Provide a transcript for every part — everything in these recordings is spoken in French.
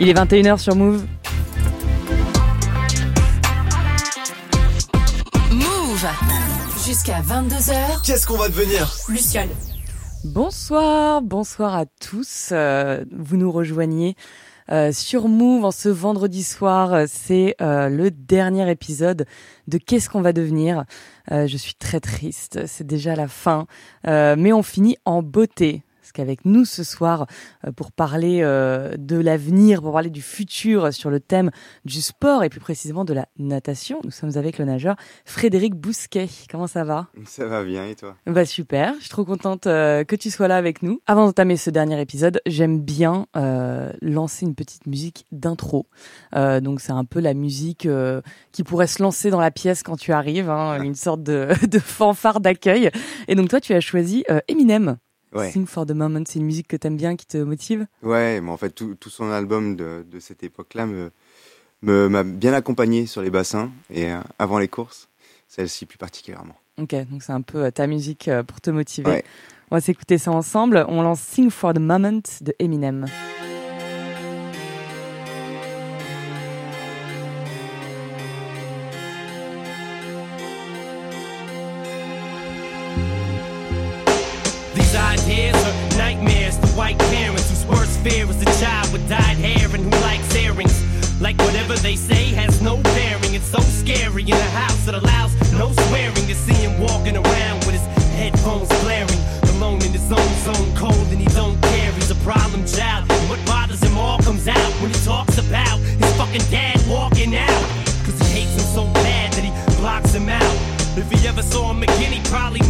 Il est 21h sur Move. Move Jusqu'à 22h. Qu'est-ce qu'on va devenir Luciole. Bonsoir, bonsoir à tous. Euh, vous nous rejoignez euh, sur Move en ce vendredi soir. C'est euh, le dernier épisode de Qu'est-ce qu'on va devenir? je suis très triste, c'est déjà la fin, mais on finit en beauté qu'avec nous ce soir euh, pour parler euh, de l'avenir, pour parler du futur sur le thème du sport et plus précisément de la natation. Nous sommes avec le nageur Frédéric Bousquet. Comment ça va? Ça va bien et toi? Bah super, je suis trop contente euh, que tu sois là avec nous. Avant d'entamer ce dernier épisode, j'aime bien lancer une petite musique d'intro. donc c'est un peu la musique qui pourrait se lancer dans la pièce quand tu arrives, hein, une sorte de, de fanfare d'accueil. Et donc toi tu as choisi Eminem. Sing for the Moment, c'est une musique que tu aimes bien, qui te motive? Ouais, mais en fait, tout, son album de, cette époque-là me, m'a bien accompagné sur les bassins et euh, avant les courses, celle-ci plus particulièrement. Ok, donc c'est un peu euh, ta musique euh, pour te motiver. On va s'écouter ça ensemble. On lance Sing for the Moment de Eminem. Like whatever they say has no bearing. It's so scary in a house that allows no swearing to see him walking around with his headphones blaring. Alone in his own zone, cold and he don't care. He's a problem child. And what bothers him all comes out when he talks about his fucking dad walking out. Cause he hates him so bad that he blocks him out. If he ever saw him again, he'd probably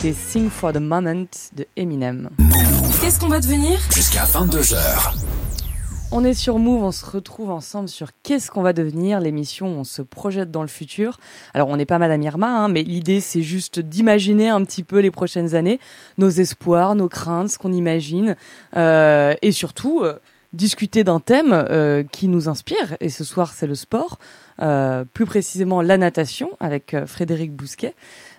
C'était Sing for the Moment de Eminem. Qu'est-ce qu'on va devenir Jusqu'à 22h. On est sur Move, on se retrouve ensemble sur Qu'est-ce qu'on va devenir, l'émission où on se projette dans le futur. Alors on n'est pas Madame Irma, hein, mais l'idée c'est juste d'imaginer un petit peu les prochaines années, nos espoirs, nos craintes, ce qu'on imagine, euh, et surtout euh, discuter d'un thème euh, qui nous inspire. Et ce soir c'est le sport, euh, plus précisément la natation avec euh, Frédéric Bousquet.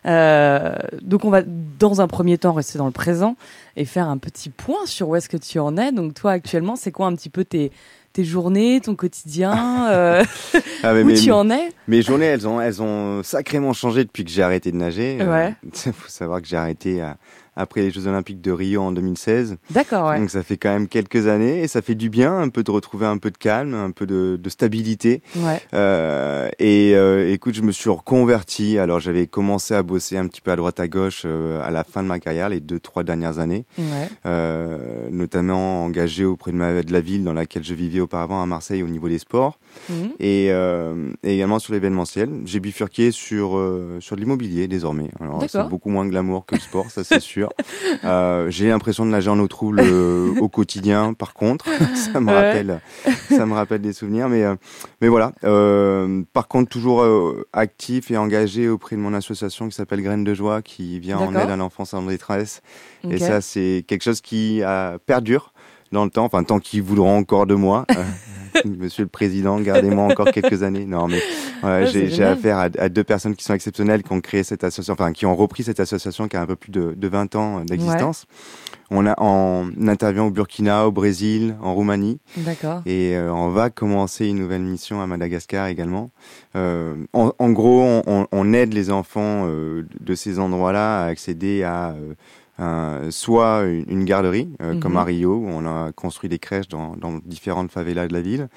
Euh, donc on va dans un premier temps rester dans le présent et faire un petit point sur où est-ce que tu en es. Donc toi actuellement, c'est quoi un petit peu tes tes journées, ton quotidien, euh, Ah, mais où tu en es? mes journées, elles ont, elles ont sacrément changé depuis que j'ai arrêté de nager. Ouais. Il faut savoir que j'ai arrêté à- après les Jeux Olympiques de Rio en 2016. D'accord, ouais. Donc ça fait quand même quelques années et ça fait du bien un peu de retrouver un peu de calme, un peu de, de stabilité. Ouais. Euh, et euh, écoute, je me suis reconverti. Alors j'avais commencé à bosser un petit peu à droite à gauche euh, à la fin de ma carrière, les deux trois dernières années, Ouais. notamment engagé auprès de, ma, de la ville dans laquelle je vivais auparavant à Marseille au niveau des sports Mhm. et, et également sur l'événementiel. J'ai bifurqué sur sur de l'immobilier désormais. Alors c'est beaucoup moins glamour que le sport, ça c'est sûr. Euh, J'ai l'impression de nager en eau trouble euh, au quotidien. Par contre, ça me Ouais. rappelle ça me rappelle des souvenirs. Mais euh, mais voilà. Par contre, toujours actif et engagé auprès de mon association qui s'appelle Graines de Joie, qui vient en aide à l'enfance en détresse. Et ça, c'est quelque chose qui perdure dans le temps, enfin tant qu'ils voudront encore de moi. Euh, Monsieur le Président, gardez-moi encore quelques années. Non, mais ouais, j'ai affaire à, à deux personnes qui sont exceptionnelles, qui ont créé cette association, enfin qui ont repris cette association qui a un peu plus de, de 20 ans euh, d'existence. On a en on intervient au Burkina, au Brésil, en Roumanie, D'accord. et euh, on va commencer une nouvelle mission à Madagascar également. Euh, en, en gros, on, on- aide les enfants euh, de ces endroits-là à accéder à euh, soit une, une garderie, euh, Mhm. comme à Rio, où on a construit des crèches dans, dans différentes favelas de la ville,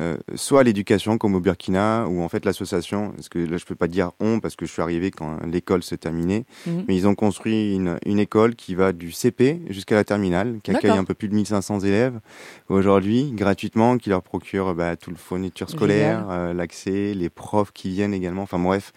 euh, soit l'éducation, comme au Burkina, où en fait l'association, parce que là je peux pas dire on, parce que je suis arrivé quand l'école se terminait, Mhm. mais ils ont construit une, une école qui va du CP jusqu'à la terminale, qui accueille un peu plus de 1500 élèves aujourd'hui, gratuitement, qui leur procure bah, toute la fourniture scolaire, euh, l'accès, les profs qui viennent également, enfin bref.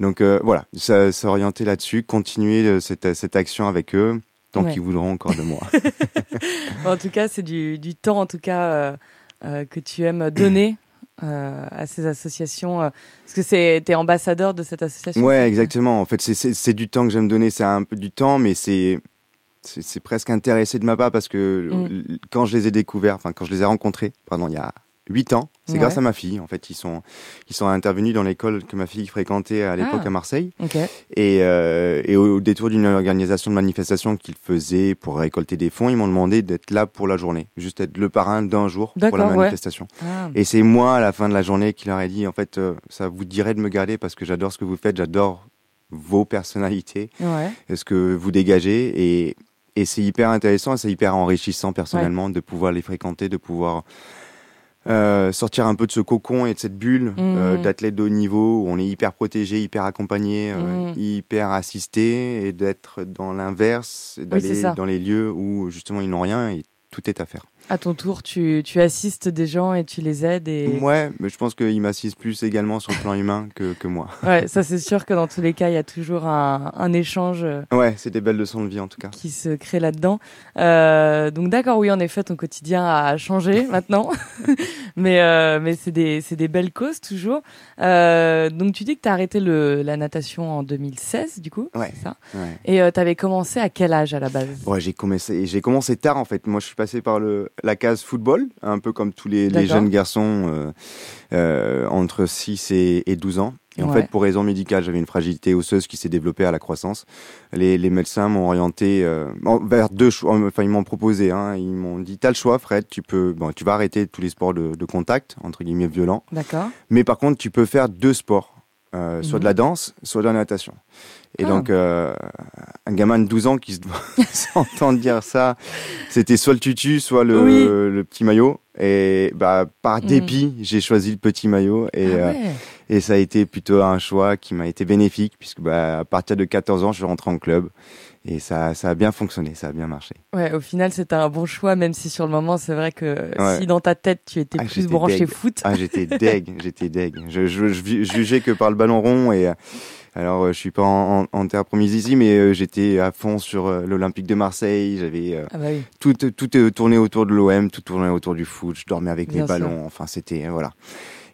Donc euh, voilà, s'orienter là-dessus, continuer euh, cette, cette action avec eux, tant Ouais. qu'ils voudront encore de moi. En tout cas, c'est du, du temps, en tout cas, euh, euh, que tu aimes donner euh, à ces associations. euh, parce que c'est, t'es ambassadeur de cette association. Ouais, exactement. En fait, c'est- du temps que j'aime donner. C'est un peu du temps, mais c'est c'est presque intéressé de ma part parce que Mm. quand je les ai découverts, enfin quand je les ai rencontrés, pardon, il y a huit ans, c'est Ouais. grâce à ma fille. En fait, ils sont ils sont intervenus dans l'école que ma fille fréquentait à l'époque Ah. à Marseille et, euh, et au, détour d'une organisation de manifestation qu'ils faisaient pour récolter des fonds, ils m'ont demandé d'être là pour la journée, juste être le parrain d'un jour pour la ouais. manifestation. Ah, Et c'est moi, à la fin de la journée, qui leur ai dit, en fait, euh, ça vous dirait de me garder parce que j'adore ce que vous faites, j'adore vos personnalités, ouais. ce que vous dégagez. Et, et c'est hyper intéressant et c'est hyper enrichissant personnellement de pouvoir les fréquenter, de pouvoir euh, sortir un peu de ce cocon et de cette bulle euh, Mhm. d'athlètes de haut niveau où on est hyper protégé, hyper accompagné, euh, Mhm. hyper assisté et d'être dans l'inverse, d'aller dans les lieux où justement ils n'ont rien et tout est à faire. À ton tour, tu, tu assistes des gens et tu les aides. Et... Ouais, mais je pense qu'ils m'assistent plus également sur le plan humain que, que moi. Ouais, ça c'est sûr que dans tous les cas, il y a toujours un, un échange euh, Ouais, c'est des belles leçons de vie en tout cas. qui se crée là-dedans. Euh, donc d'accord, oui, en effet, ton quotidien a changé maintenant, mais euh, mais c'est des des belles causes toujours. Euh, donc tu dis que tu as arrêté le la natation en 2016, du coup, Ouais. c'est ça. Ouais. Et tu avais commencé à quel âge à la base? Ouais, j'ai commencé, j'ai commencé tard en fait. Moi, je suis passé par le, la case football, un peu comme tous les, jeunes garçons euh, euh, en entre 6 et, et 12 ans. Et en Ouais. fait, pour raison médicale, j'avais une fragilité osseuse qui s'est développée à la croissance. Les, les médecins m'ont orienté euh, vers deux choix. Enfin, ils m'ont proposé. Hein, ils m'ont dit, t'as le choix, Fred. Tu peux, bon, tu vas arrêter tous les sports de, de contact entre guillemets violents. D'accord. Mais par contre, tu peux faire deux sports, euh, soit Mhm. de la danse, soit de la natation. Et Ah. donc, euh, un gamin de 12 ans qui se doit s'entendre dire ça, c'était soit le tutu, soit le, Oui. le petit maillot. Et bah, par Mhm. dépit, j'ai choisi le petit maillot. Et, Ah euh, et ça a été plutôt un choix qui m'a été bénéfique, puisque bah, à partir de 14 ans, je suis rentré en club. Et ça, ça a bien fonctionné, ça a bien marché. Ouais, au final, c'était un bon choix, même si sur le moment, c'est vrai que Ouais. si dans ta tête, tu étais Ah, plus branché deg. foot. Ah, j'étais deg, j'étais deg. Je, je, jugeais que par le ballon rond et euh, alors euh, je suis pas en, en, en terre promise ici, mais euh, j'étais à fond sur euh, l'Olympique de Marseille. J'avais euh, Ah bah oui. tout, tout tourné autour de l'OM, tout tourné autour du foot. Je dormais avec Bien les sûr. ballons. Enfin, c'était voilà.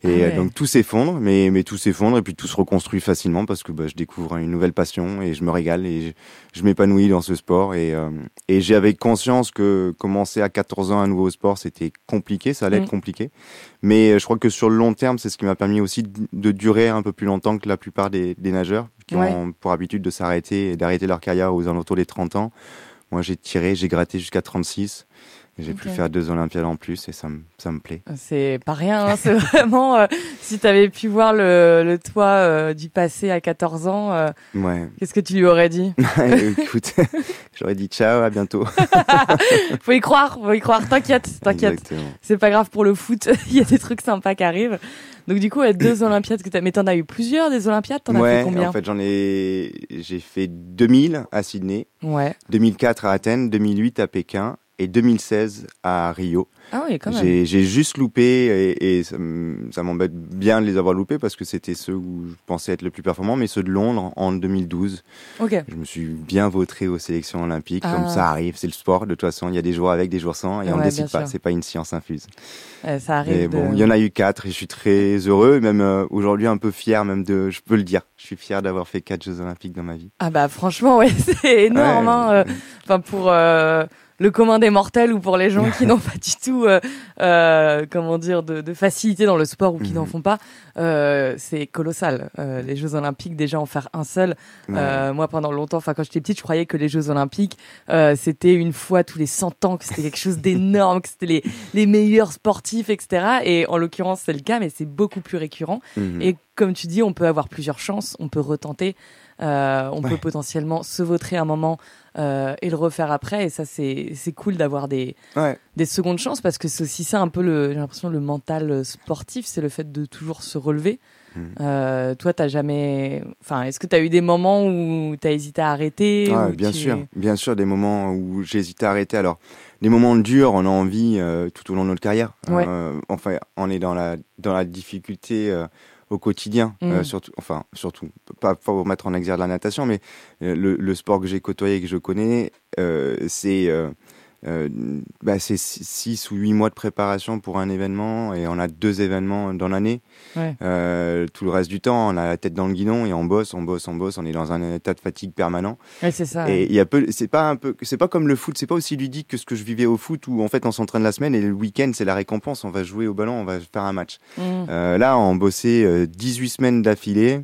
Et euh, ouais. donc tout s'effondre, mais, mais tout s'effondre et puis tout se reconstruit facilement parce que bah, je découvre une nouvelle passion et je me régale et je, je m'épanouis dans ce sport. Et, euh, et j'avais conscience que commencer à 14 ans un nouveau sport, c'était compliqué, ça allait Mm. être compliqué. Mais euh, je crois que sur le long terme, c'est ce qui m'a permis aussi de, de durer un peu plus longtemps que la plupart des, des nageurs qui Ouais. ont pour habitude de s'arrêter et d'arrêter leur carrière aux alentours des 30 ans. Moi, j'ai tiré, j'ai gratté jusqu'à 36. J'ai pu faire deux Olympiades en plus et ça me, ça me plaît. C'est pas rien, hein, c'est vraiment. euh, si t'avais pu voir le, le toi euh, du passé à 14 ans, euh, Ouais. qu'est-ce que tu lui aurais dit Écoute, j'aurais dit ciao, à bientôt. Faut y croire, faut y croire. T'inquiète, t'inquiète. C'est pas grave pour le foot. Il y a des trucs sympas qui arrivent. Donc du coup, deux Olympiades que t'as. Mais t'en as eu plusieurs des Olympiades. T'en as fait combien en fait, j'en ai, j'ai fait 2000 à Sydney, Ouais. 2004 à Athènes, 2008 à Pékin et 2016 à Rio. Ah oui, quand même. J'ai juste loupé et, et ça m'embête bien de les avoir loupés parce que c'était ceux où je pensais être le plus performant, mais ceux de Londres en 2012. Ok. Je me suis bien vautré aux sélections olympiques, Ah. comme ça arrive, c'est le sport. De toute façon, il y a des jours avec, des jours sans, et on ne décide pas. C'est pas une science infuse. Euh, ça arrive. Mais bon, de- il y en a eu quatre et je suis très heureux, même euh, aujourd'hui un peu fier, même de, je peux le dire, je suis fier d'avoir fait quatre Jeux Olympiques dans ma vie. Ah bah franchement, ouais, c'est énorme. Ouais. hein, euh, Enfin pour euh, le commun des mortels ou pour les gens qui n'ont pas du tout, euh, euh, comment dire, de, de facilité dans le sport ou qui n'en Mhm. font pas, euh, c'est colossal. Euh, les Jeux Olympiques, déjà en faire un seul. Ouais. Euh, moi, pendant longtemps, enfin quand j'étais petite, je croyais que les Jeux Olympiques, euh, c'était une fois tous les 100 ans, que c'était quelque chose d'énorme, que c'était les, les meilleurs sportifs, etc. Et en l'occurrence, c'est le cas, mais c'est beaucoup plus récurrent. Mhm. Et comme tu dis, on peut avoir plusieurs chances, on peut retenter, euh, on peut potentiellement se vautrer un moment euh, et le refaire après. Et ça, c'est c'est cool d'avoir des, Ouais. des secondes chances parce que c'est aussi ça un peu le, j'ai l'impression le mental sportif, c'est le fait de toujours se relever. Mhm. Euh, toi, t'as jamais, enfin, est-ce que t'as eu des moments où t'as hésité à arrêter Ah, bien tu- sûr, bien sûr, des moments où j'hésite à arrêter. Alors, des moments durs, on a envie euh, tout au long de notre carrière. Ouais. Euh, enfin, on est dans la dans la difficulté au quotidien, Mm. euh, surtout. Enfin, surtout, pas pour mettre en exergue la natation, mais euh, le, le sport que j'ai côtoyé et que je connais, euh, c'est euh, bah, c'est 6 ou 8 mois de préparation pour un événement et on a deux événements dans l'année. Ouais. Euh, tout le reste du temps, on a la tête dans le guidon et on bosse, on bosse, on bosse, on est dans un état de fatigue permanent. Ouais, c'est ça. Et il y a peu, c'est pas un peu, c'est pas comme le foot, c'est pas aussi ludique que ce que je vivais au foot où en fait on s'entraîne la semaine et le week-end c'est la récompense, on va jouer au ballon, on va faire un match. Mm. Euh, là, on bossait euh, 18 semaines d'affilée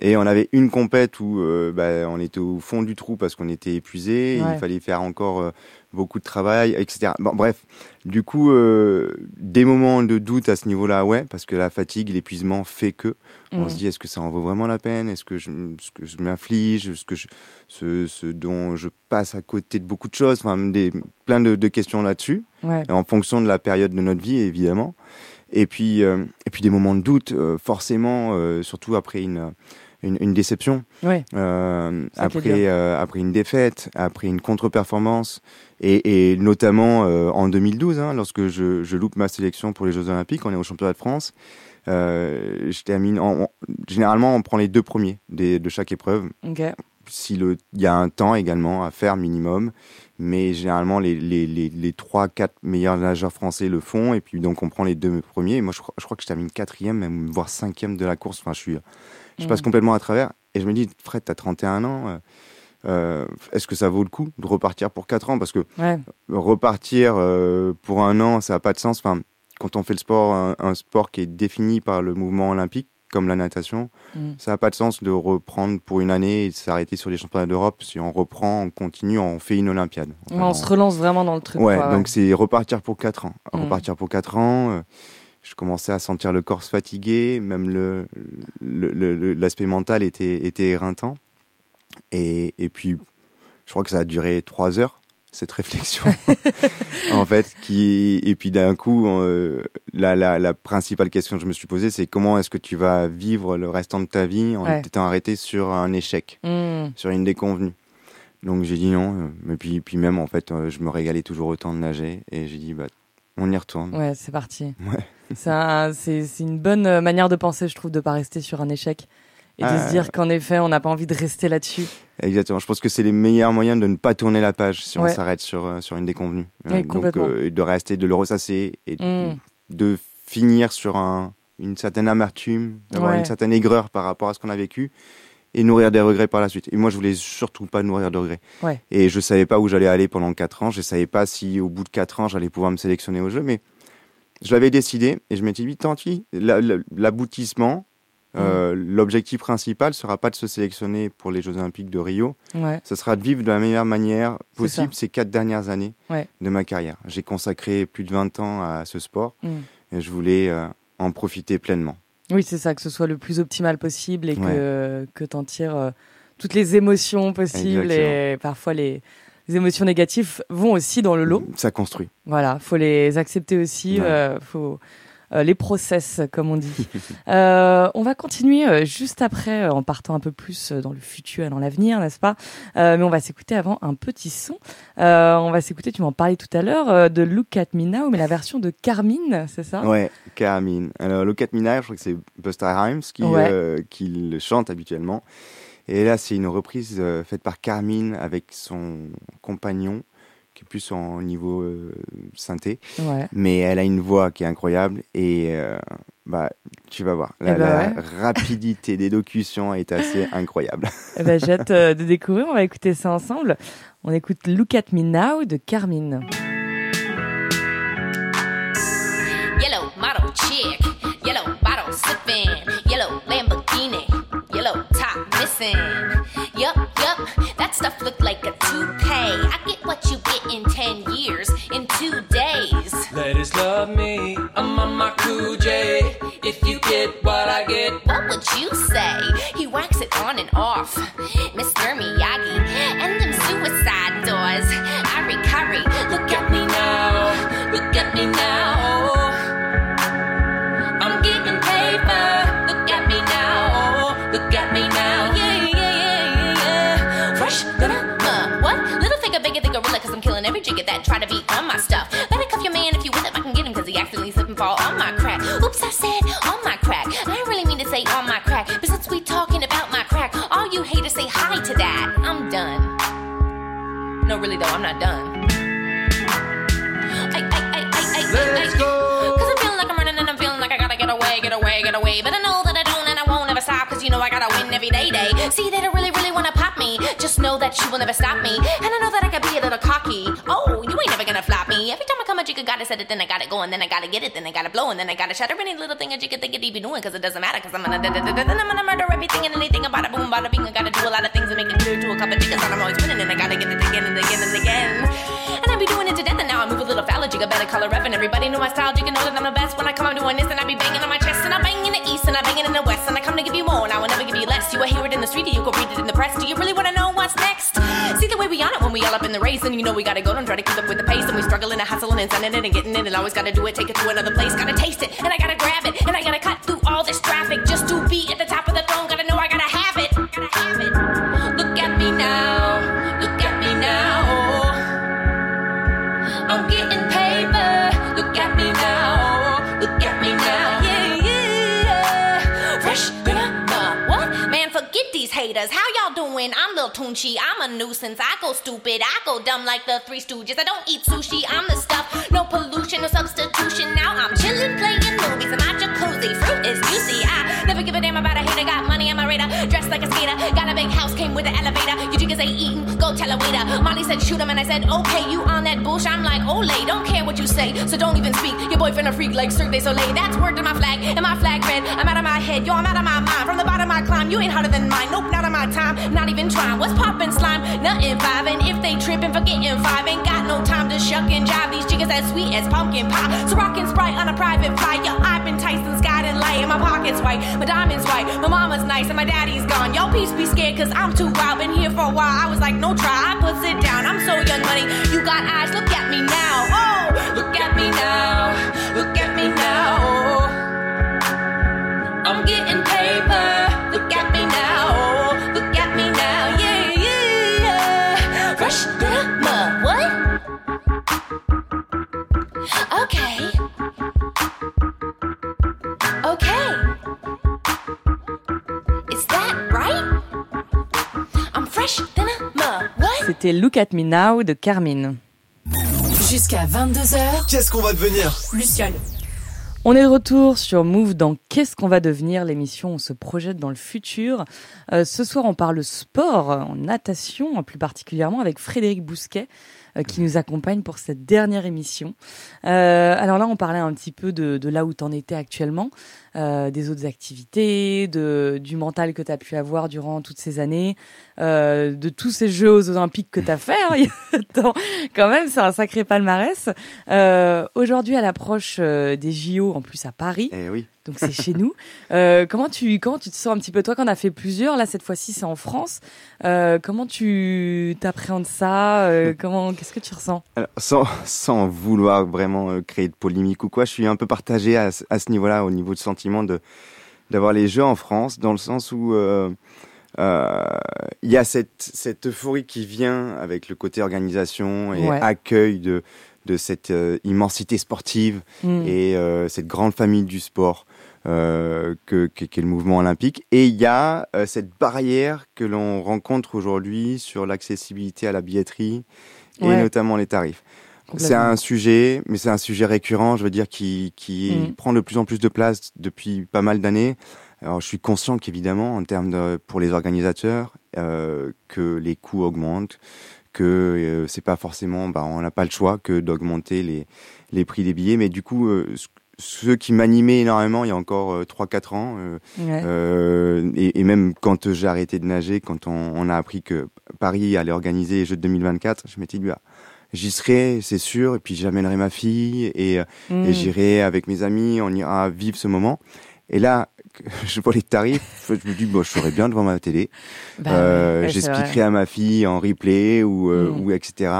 et on avait une compète où euh, bah, on était au fond du trou parce qu'on était épuisé, Ouais. il fallait faire encore euh, beaucoup de travail, etc. Bon, bref, du coup, euh, des moments de doute à ce niveau-là, ouais, parce que la fatigue, l'épuisement fait que on Mm. se dit est-ce que ça en vaut vraiment la peine? Est-ce que je, ce que je m'inflige? Ce que je, ce, ce dont je passe à côté de beaucoup de choses? Enfin, des, plein de, de questions là-dessus, Ouais. en fonction de la période de notre vie, évidemment. Et puis, et puis des moments de doute, forcément, surtout après une, une, une déception, Ouais. euh, après, euh, après une défaite, après une contre-performance, et, et notamment euh, en 2012, hein, lorsque je, je loupe ma sélection pour les Jeux Olympiques, on est au championnat de France. Je termine. En, en- généralement, on prend les deux premiers des, de chaque épreuve. Ok. Si le, il y a un temps également à faire minimum, mais généralement les les les, les trois quatre meilleurs nageurs français le font et puis donc on prend les deux premiers. Et moi, je, crois- je crois que je termine quatrième, même voire cinquième de la course. Enfin, je suis, je passe Mm. complètement à travers et je me dis, Fred, t'as 31 ans. euh, euh, Est-ce que ça vaut le coup de repartir pour 4 ans? Parce que Ouais. repartir euh, pour un an, ça n'a pas de sens. Enfin, quand on fait le sport, un, un sport qui est défini par le mouvement olympique, comme la natation, Mm. ça n'a pas de sens de reprendre pour une année et de s'arrêter sur les championnats d'Europe. Si on reprend, on continue, on fait une Olympiade. Ouais, Enfin, on se relance vraiment dans le truc. Ouais, quoi, donc c'est repartir pour 4 ans. Mm. Repartir pour 4 ans. euh, je commençais à sentir le corps se fatiguer, même le l'aspect mental était, était éreintant. Et, et puis, je crois que ça a duré 3 heures, cette réflexion. en fait, qui, et puis d'un coup, euh, la, la, la principale question que je me suis posée, c'est comment est-ce que tu vas vivre le restant de ta vie en Ouais. étant arrêté sur un échec Mm. sur une déconvenue. Donc j'ai dit non, euh, et puis, puis même en fait, euh, je me régalais toujours autant de nager, et j'ai dit bah on y retourne. Ouais, c'est parti. Ouais. C'est un- C'est c'est une bonne euh, manière de penser, je trouve, de pas rester sur un échec et de Ah. se dire qu'en effet, on n'a pas envie de rester là-dessus. Exactement. Je pense que c'est les meilleurs moyens de ne pas tourner la page si Ouais. on s'arrête sur euh, sur une déconvenue. Ouais, donc complètement. euh, de rester, de le ressasser et Mm. de finir sur un, une certaine amertume, d'avoir Ouais. une certaine aigreur par rapport à ce qu'on a vécu et nourrir des regrets par la suite. Et moi, je voulais surtout pas nourrir de regrets. Ouais. Et je savais pas où j'allais aller pendant quatre ans. Je savais pas si au bout de quatre ans, j'allais pouvoir me sélectionner au jeu, mais je l'avais décidé et je m'étais dit, tant pis, la- la- l'aboutissement, euh, Mm. l'objectif principal sera pas de se sélectionner pour les Jeux Olympiques de Rio, Ouais. ce sera de vivre de la meilleure manière possible ces quatre dernières années Ouais. de ma carrière. J'ai consacré plus de 20 ans à ce sport Mm. et je voulais euh, en profiter pleinement. Oui, c'est ça, que ce soit le plus optimal possible et que, que tu en tires euh, toutes les émotions possibles. Et parfois, les, les émotions négatives vont aussi dans le lot. Ça construit. Voilà, faut les accepter aussi, Ouais. euh, faut euh, les process, comme on dit. Euh, on va continuer euh, juste après, euh, en partant un peu plus euh, dans le futur et dans l'avenir, n'est-ce pas? Euh, Mais on va s'écouter avant un petit son. Euh, on va s'écouter, tu m'en parlais tout à l'heure, euh, de Look at Me Now, mais la version de Carmine, c'est ça? Ouais, Carmine. Alors, Look at Me Now, je crois que c'est Busta Rhymes qui, Ouais. euh, qui le chante habituellement. Et là, c'est une reprise euh, faite par Carmine avec son compagnon, qui est plus en niveau euh, synthé. Ouais. Mais elle a une voix qui est incroyable et euh, bah, tu vas voir. La, ben la rapidité d'élocution est assez incroyable. Ben, j'ai hâte euh, de découvrir, on va écouter ça ensemble. On écoute Look at Me Now de Carmine. Missing. Yup, yup, that stuff looked like a toupee. I get what you get in 10 years, in two days. Ladies love me, I'm on my cool J. If you get what I get, What would you say? He whacks it on and off. Mr. Miyagi, and them suicide doors. I Curry, look at me now, look at me now. I'm every jigger that try to be on my stuff. Better cuff your man if you with him, I can get him, cause he accidentally slip and fall on my crack. Oops, I said on my crack. I didn't really mean to say on my crack, but since we talking about my crack, all you haters say hi to that. I'm done. No, really though, I'm not done. I, I, I, I, I, let's go. Cause I'm feeling like I'm running and I'm feeling like I gotta get away, get away, get away. But I know that I don't stop. Cause you know I gotta win every day, day. See, they don't really, really wanna pop me. Just know that you will never stop me. And I know that I can be a little cocky. Oh, you ain't never gonna flop me. Every time I come a you, gotta set it, then I gotta go, and then I gotta get it, then I gotta blow, and then I gotta shatter any little thing that you jigga think it be doing. Cause it doesn't matter, cause I'm gonna, da, da, da, da, then I'm gonna murder everything and anything about a boom, bada bing. I gotta do a lot of things and make it clear to a couple jiggas that I'm always winning, and I gotta get it again and again and again. And I be doing it to death, and now I move a little foul, jigga better color and everybody know my style, jigga know that I'm the best. When I come, I'm doing this, and I be banging on my chest, and I bang in the east, and I bang it in the west, we all up in the race, and you know we gotta go, don't try to keep up with the pace, and we struggling and hustling and sending it and getting it, and always gotta do it, take it to another place, gotta taste it, and I gotta grab it, and I gotta cut through all this traffic just to be at the top of the throne. Gotta know I gotta have it, gotta have it. Look at me now, look at me now. I'm getting paper. Look at me now. Look at me now. Haters. How y'all doing? I'm Lil Tunchi. I'm a nuisance. I go stupid. I go dumb like the Three Stooges. I don't eat sushi. I'm the stuff. No pollution, no substitution. Now I'm chilling, playing movies in my jacuzzi. Fruit is juicy. Dressed like a skater. Got a big house, came with an elevator. You niggas ain't eating, go tell a waiter. Molly said shoot him, and I said okay. You on that bullshit? I'm like Olay. Don't care what you say, so don't even speak. Your boyfriend a freak like Cirque du Soleil. That's word to my flag, and my flag red. I'm out of my head, yo. I'm out of my mind. From the bottom I climb. You ain't harder than mine. Nope, not on my time. Not even trying. What's poppin' slime? Nothing five. If they trippin', forgetting five. Ain't got no time to shuck and jive. These chickens as sweet as pumpkin pie. So rockin' sprite on a private flight. Yo, I've been Tyson Scott and light. And my pockets white, my diamonds white. My mama's nice and my daddy's gone. Yo, peace be scared, cause I'm too wild. Been here for a while. I was like, no try. I put it down. I'm so young money. You got eyes, look at me now. Oh, look at me now. Look at me now. I'm getting paper. Look at me now. Look at me now. Yeah, yeah, yeah. Fresh mud. What? Okay. C'était Look at Me Now de Carmine. Jusqu'à 22h, Qu'est-ce qu'on va devenir Luciole. On est de retour sur Move dans Qu'est-ce qu'on va devenir l'émission On se projette dans le futur. Euh, ce soir, on parle sport, en natation, plus particulièrement avec Frédéric Bousquet qui nous accompagne pour cette dernière émission. Euh, alors là, on parlait un petit peu de, de là où tu en étais actuellement, euh, des autres activités, de, du mental que tu as pu avoir durant toutes ces années, euh, de tous ces Jeux aux Olympiques que tu as fait. hein. Quand même, c'est un sacré palmarès. Euh, Aujourd'hui, à l'approche euh, des JO, en plus à Paris, Eh oui. Donc c'est chez nous. Euh, comment tu comment tu te sens un petit peu? Toi qu'on a fait plusieurs là cette fois-ci c'est en France. Euh, comment tu t'appréhendes ça? Euh, Comment qu'est-ce que tu ressens? Alors, sans, sans vouloir vraiment créer de polémique ou quoi, je suis un peu partagé à, ce- à ce niveau-là, au niveau de sentiment de d'avoir les Jeux en France, dans le sens où euh, il y a cette, cette euphorie qui vient avec le côté organisation et Ouais. accueil de, de cette euh, immensité sportive Hmm. et euh, cette grande famille du sport euh, que que- qu'est le mouvement olympique. Et il y a euh, cette barrière que l'on rencontre aujourd'hui sur l'accessibilité à la billetterie et Ouais. notamment les tarifs. C'est un sujet, mais c'est un sujet récurrent, je veux dire, qui, qui Mm. prend de plus en plus de place depuis pas mal d'années. Alors, je suis conscient qu'évidemment, en termes de, pour les organisateurs, euh, que les coûts augmentent, que euh, c'est pas forcément, bah, on n'a pas le choix que d'augmenter les, les prix des billets. Mais du coup, euh, ce- ceux qui m'animaient énormément il y a encore euh, 3-4 ans, euh, Ouais. euh, et, et même quand j'ai arrêté de nager, quand on, on a appris que Paris allait organiser les Jeux de 2024, je m'étais dit, ah, j'y serai, c'est sûr, et puis j'amènerai ma fille, et, euh, Hmm. et j'irai avec mes amis, on ira vivre ce moment. Et là, je vois les tarifs, je me dis, bon, je serai bien devant ma télé. Bah, Euh, ouais, J'expliquerai à ma fille en replay ou, euh, Mm. ou etc.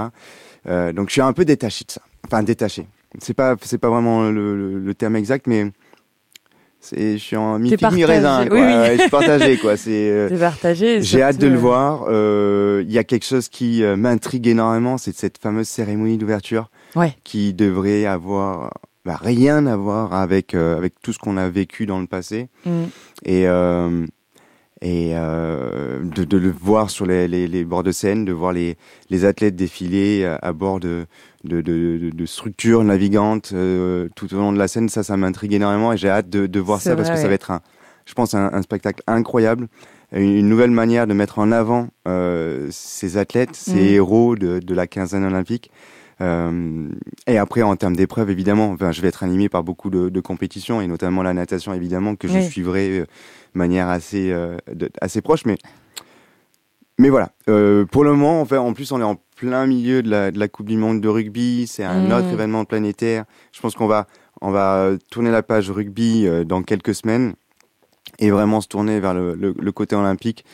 Euh, donc je suis un peu détaché de ça. Enfin détaché. C'est pas c'est pas vraiment le, le- le terme exact, mais c'est je suis en mi figue mi raisin. Quoi. oui. Ouais, je suis partagé quoi. C'est euh, partagé. j'ai hâte de le euh, voir. Euh, Il y a quelque chose qui m'intrigue énormément, c'est cette fameuse cérémonie d'ouverture Ouais. qui devrait avoir bah, rien à voir avec euh, avec tout ce qu'on a vécu dans le passé hmm. et et euh, de, de le voir sur les, les, les bords de scène, de voir les, les athlètes défiler à, à bord de, de, de, de- structures navigantes euh, tout au long de la scène, ça, ça m'intrigue énormément et j'ai hâte de, de voir ça parce que ça va être, un, je pense, un, un spectacle incroyable, une nouvelle manière de mettre en avant euh, ces athlètes, ces Mhm. héros de, de la quinzaine olympique. Euh, et après, en termes d'épreuves, évidemment, enfin, je vais être animé par beaucoup de, compétitions, et notamment la natation, évidemment, que je suivrai de manière assez, assez proche. Mais, mais voilà, euh, pour le moment, en, fait, en plus, on est en plein milieu de la, de la Coupe du Monde de rugby. C'est un Mm. autre événement planétaire. Je pense qu'on va, on va tourner la page rugby euh, dans quelques semaines et vraiment se tourner vers le, le, le côté olympique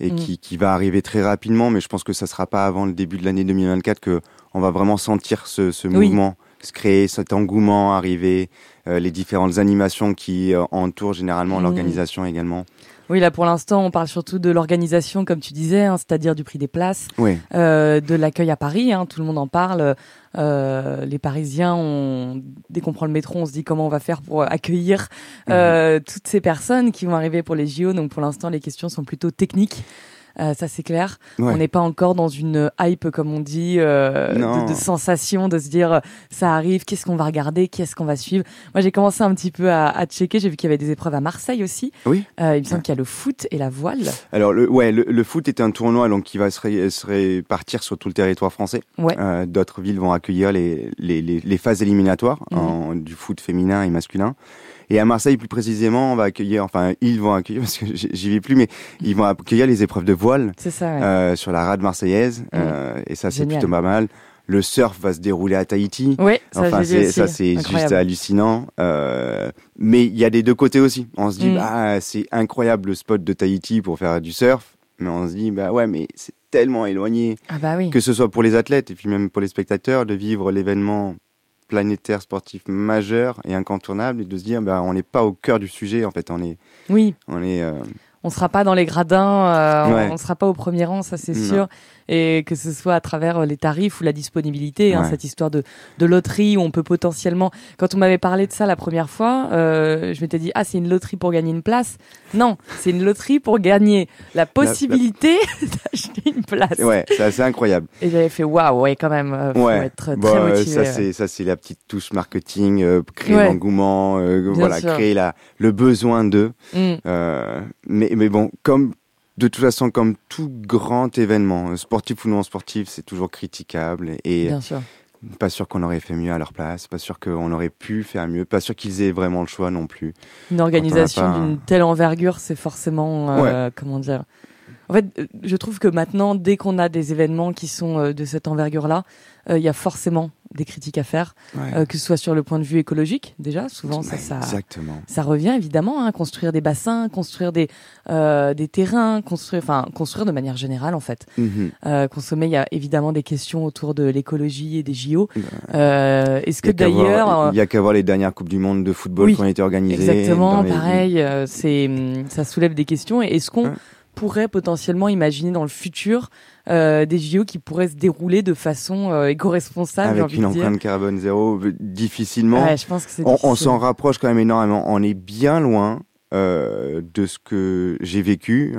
et Mm. qui, qui va arriver très rapidement. Mais je pense que ça sera pas avant le début de l'année 2024 que on va vraiment sentir ce, ce Oui. mouvement se créer, cet engouement arriver, euh, les différentes animations qui euh, entourent généralement l'organisation également. Oui, là pour l'instant, on parle surtout de l'organisation, comme tu disais, hein, c'est-à-dire du prix des places, Oui. euh, de l'accueil à Paris. hein, tout le monde en parle. Euh, les Parisiens, on, dès qu'on prend le métro, on se dit comment on va faire pour accueillir euh, toutes ces personnes qui vont arriver pour les JO. Donc pour l'instant, les questions sont plutôt techniques. Euh, ça c'est clair. Ouais. On n'est pas encore dans une hype comme on dit, euh, de, de sensation, de se dire euh, ça arrive, qu'est-ce qu'on va regarder, qu'est-ce qu'on va suivre. Moi j'ai commencé un petit peu à, à checker. J'ai vu qu'il y avait des épreuves à Marseille aussi. Oui. Euh, il me semble qu'il y a le foot et la voile. Alors, le, ouais, le, le foot est un tournoi donc qui va se, ré- se répartir sur tout le territoire français. Ouais. D'autres villes vont accueillir les, les, les, les phases éliminatoires Mhm. en- du foot féminin et masculin. Et à Marseille, plus précisément, on va accueillir, enfin, ils vont accueillir, parce que j'y vais plus, mais ils vont accueillir les épreuves de voile C'est ça. ouais. euh, sur la rade marseillaise. euh, et ça, c'est plutôt pas mal. Le surf va se dérouler à Tahiti. Ouais, ça Enfin, ça, c'est juste hallucinant. Euh, mais il y a des deux côtés aussi. On se dit, Mm. bah, c'est incroyable le spot de Tahiti pour faire du surf. Mais on se dit, bah ouais, mais c'est tellement éloigné, Ah bah oui. que ce soit pour les athlètes et puis même pour les spectateurs, de vivre l'événement planétaire sportif majeur et incontournable et de se dire, bah, on n'est pas au cœur du sujet, en fait. On est, Oui. on est, euh, on sera pas dans les gradins, euh, on- Ouais. on, sera pas au premier rang, ça c'est sûr. Et que ce soit à travers euh, les tarifs ou la disponibilité, hein, cette histoire de, de loterie où on peut potentiellement. Quand on m'avait parlé de ça la première fois, euh, je m'étais dit ah c'est une loterie pour gagner une place. Non, c'est une loterie pour gagner la possibilité d'acheter une place. ouais, c'est assez incroyable. Et j'avais fait waouh, ouais quand même, euh, faut Ouais. être très Bon, euh, motivé. ça c'est ça c'est la petite touche marketing, euh, créer Ouais. l'engouement, euh, voilà, sûr. créer la le besoin d'eux. Mm. Euh, mais, mais bon, comme de toute façon, comme tout grand événement, euh, sportif ou non sportif, c'est toujours critiquable et Bien sûr. pas sûr qu'on aurait fait mieux à leur place, pas sûr qu'on aurait pu faire mieux, pas sûr qu'ils aient vraiment le choix non plus. Une organisation un- d'une telle envergure, c'est forcément, euh, comment dire. En fait, euh, je trouve que maintenant, dès qu'on a des événements qui sont euh, de cette envergure-là, euh, il y a forcément des critiques à faire, euh, que ce soit sur le point de vue écologique, déjà, souvent ça, ça, ça revient évidemment, hein, construire des bassins, construire des, euh, des terrains, construire, enfin, construire de manière générale en fait. Mhm. Euh, consommer, il y a évidemment des questions autour de l'écologie et des JO. Euh, Est-ce que d'ailleurs, il y a qu'à voir les dernières coupes du monde de football Oui, qui ont été organisées. Exactement, les- pareil. euh, c'est, hum, ça soulève des questions. Et est-ce qu'on. Pourrait potentiellement imaginer dans le futur euh, des JO qui pourraient se dérouler de façon euh, éco-responsable, Avec une empreinte carbone zéro, euh, difficilement. Ouais, je pense que c'est On, s'en rapproche quand même énormément. On est bien loin euh, de ce que j'ai vécu.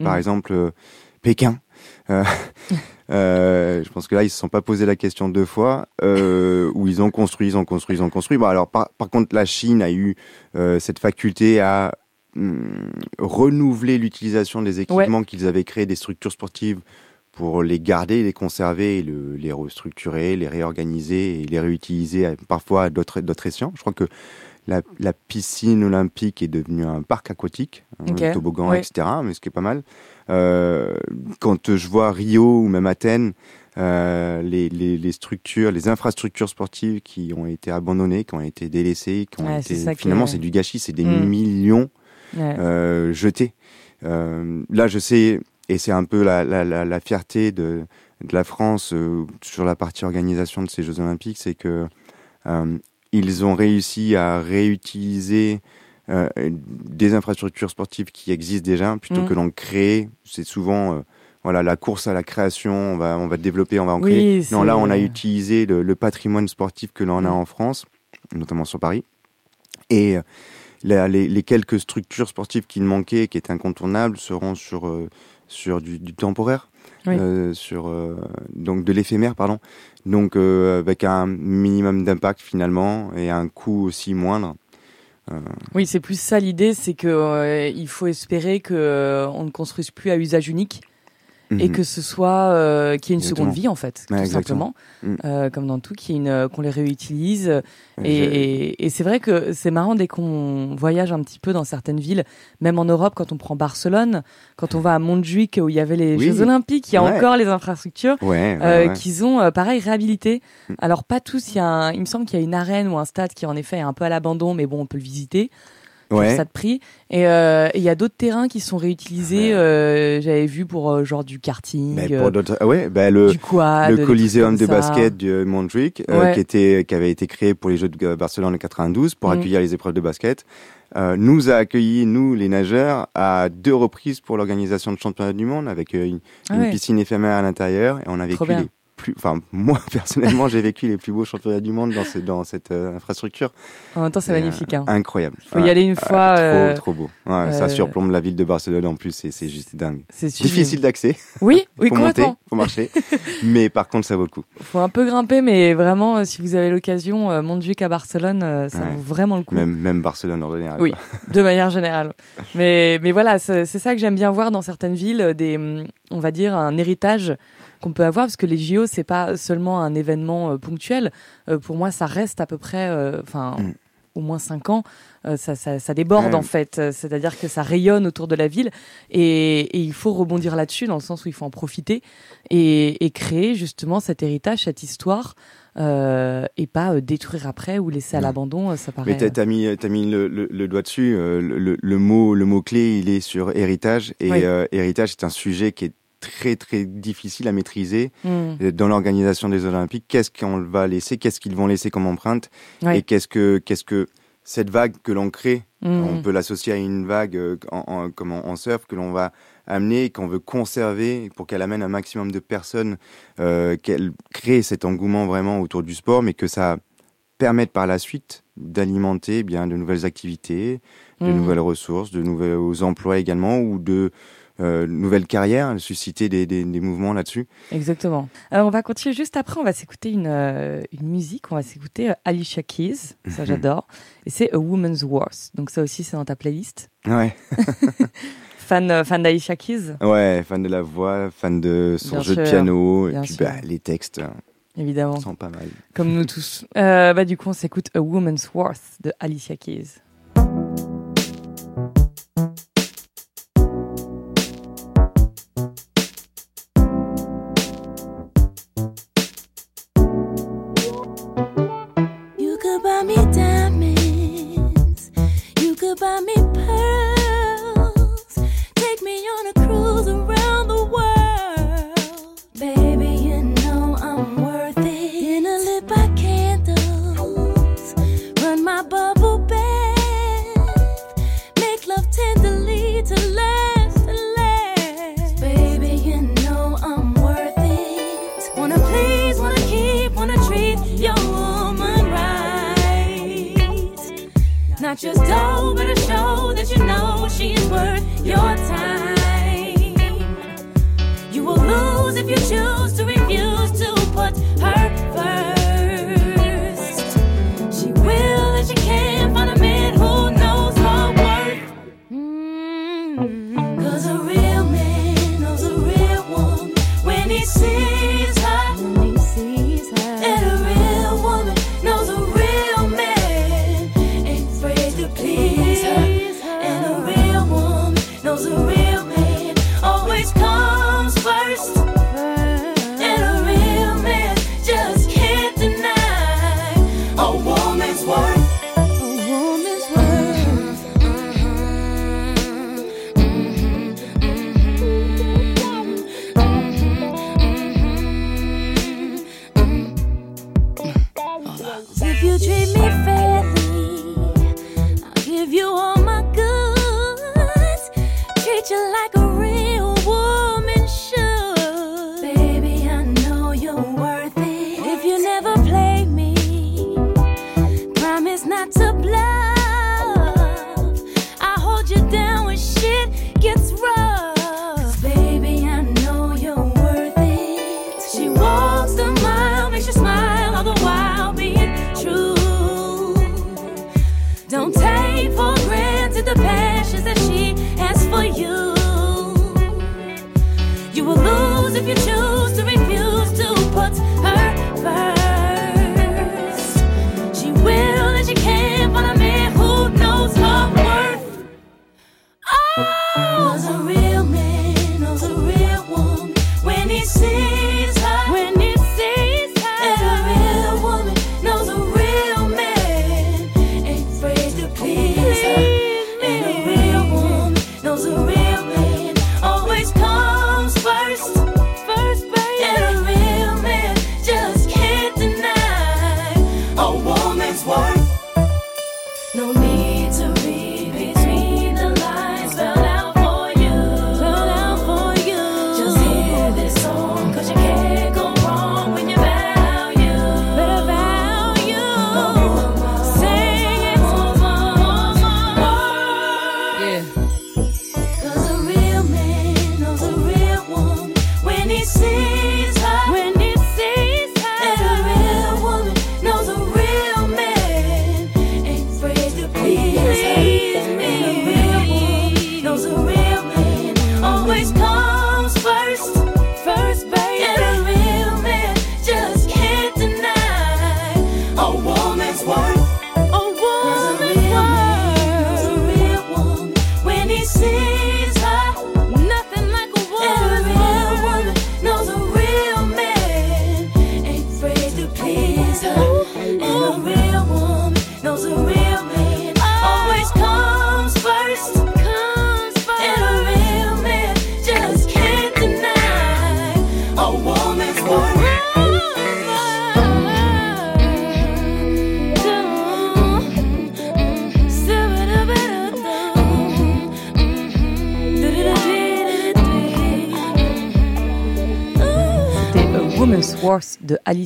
Par Mm. exemple, Pékin. Je pense que là, ils se sont pas posé la question deux fois. Où ils ont construit, ils ont construit, ils ont construit. Bon, alors par, par contre, la Chine a eu cette faculté à hum, renouveler l'utilisation des équipements qu'ils avaient créés, des structures sportives pour les garder, les conserver, le- les restructurer, les réorganiser et les réutiliser parfois à d'autres escients. Je crois que la, la piscine olympique est devenue un parc aquatique, un Ok, toboggan, etc. Mais ce qui est pas mal. Euh, quand je vois Rio ou même Athènes, euh, les, les, les structures, les infrastructures sportives qui ont été abandonnées, qui ont été délaissées, qui ont Ouais, été finalement est- c'est du gâchis, c'est des Mm. millions Ouais. euh, jetés. Euh, là, je sais, et c'est un peu la, la, la, la fierté de, de la France euh, sur la partie organisation de ces Jeux Olympiques, c'est que ils ont réussi à réutiliser euh, des infrastructures sportives qui existent déjà plutôt Mm. que d'en créer. C'est souvent euh, voilà la course à la création. On va on va développer, on va en créer. Oui, Non, là, on a utilisé le, le patrimoine sportif que l'on a Mm. en France, notamment sur Paris. Et la- les, les quelques structures sportives qui manquaient, qui étaient incontournables, seront sur, euh, sur du, du temporaire, Oui. euh, sur, euh, donc de l'éphémère, pardon. Donc euh, avec un minimum d'impact finalement et un coût aussi moindre. Oui, c'est plus ça l'idée, c'est que il faut espérer que on ne construise plus à usage unique et Mhm. que ce soit euh, qu'il y ait une Exactement. seconde vie en fait, Ouais, tout exactement. simplement, Mm. Euh, comme dans tout, qu'il y ait une- euh, qu'on les réutilise. Et, et, et c'est vrai que c'est marrant dès qu'on voyage un petit peu dans certaines villes, même en Europe, quand on prend Barcelone, quand on va à Montjuic où il y avait les Oui. Jeux Olympiques, il y a Ouais. encore les infrastructures. Ouais, Euh, qu'ils ont euh, pareil réhabilité. Mm. Alors pas tous, il y a un- il me semble qu'il y a une arène ou un stade qui en effet est un peu à l'abandon, mais bon on peut le visiter pour Ouais. ça de prix. Et euh, et il y a d'autres terrains qui sont réutilisés. Ouais. euh, J'avais vu pour euh, genre du karting, pour d'autres, ah ouais, bah, le, du quad, le Coliseum de basket de Montjuic, Ouais. qui, était, qui avait été créé pour les Jeux de Barcelone en 92 pour Mm. accueillir les épreuves de basket, euh, nous a accueillis, nous les nageurs, à deux reprises pour l'organisation de championnat du monde avec euh, une, Ah une piscine éphémère à l'intérieur et on a vécu les plus, enfin moi personnellement, j'ai vécu les plus beaux championnats du monde dans, ce, dans cette euh, infrastructure. En même temps, c'est euh, magnifique. Hein. Incroyable. Faut y aller une fois, euh, trop beau. Ouais, euh, Ça surplombe la ville de Barcelone en plus c'est juste dingue. C'est. Difficile d'accès. Oui, oui, faut monter, complètement. faut marcher. mais par contre, ça vaut le coup. Faut un peu grimper, mais vraiment, si vous avez l'occasion, Montjuic à Barcelone, ça Ouais. vaut vraiment le coup. Même, même Barcelone en général. Oui, quoi. de manière générale. Mais, mais voilà, c'est ça que j'aime bien voir dans certaines villes, des, hum, on va dire, un héritage qu'on peut avoir, parce que les JO, c'est pas seulement un événement euh, ponctuel. Euh, pour moi, ça reste à peu près, euh, enfin, Mm. au moins cinq ans. Euh, ça, ça, ça déborde Ouais. en fait. C'est-à-dire que ça rayonne autour de la ville, et, et il faut rebondir là-dessus, dans le sens où il faut en profiter et, et créer justement cet héritage, cette histoire. euh, et pas euh, détruire après ou laisser à l'abandon, ça paraît. Mais t'as mis, mis le, le- le doigt dessus. le, mot, le mot clé, il est sur héritage. Et Oui. héritage, c'est un sujet qui est très très difficile à maîtriser Hmm. Euh, dans l'organisation des Olympiques. Qu'est-ce qu'on va laisser? Qu'est-ce qu'ils vont laisser comme empreinte? Ouais. Et qu'est-ce que qu'est-ce que cette vague que l'on crée Hmm. On peut l'associer à une vague euh, en, en- comme en, surf que l'on va amener, et qu'on veut conserver pour qu'elle amène un maximum de personnes, euh, qu'elle crée cet engouement vraiment autour du sport, mais que ça permette par la suite d'alimenter eh bien de nouvelles activités, de Mhm. nouvelles ressources, de nouveaux emplois également, ou de euh, nouvelles carrières, susciter des, des, des mouvements là-dessus. Exactement. Alors, on va continuer juste après. On va s'écouter une, euh, une musique. On va s'écouter euh, Alicia Keys. Ça, Mhm. j'adore. Et c'est A Woman's Worth. Donc, ça aussi, c'est dans ta playlist. Ouais, Fan, fan d'Alicia Keys, ouais, fan de la voix, fan de son Bien jeu de piano, et puis bah, les textes euh, évidemment. sont pas mal. Comme nous tous. Bah, du coup, on s'écoute A Woman's Worth de Alicia Keys.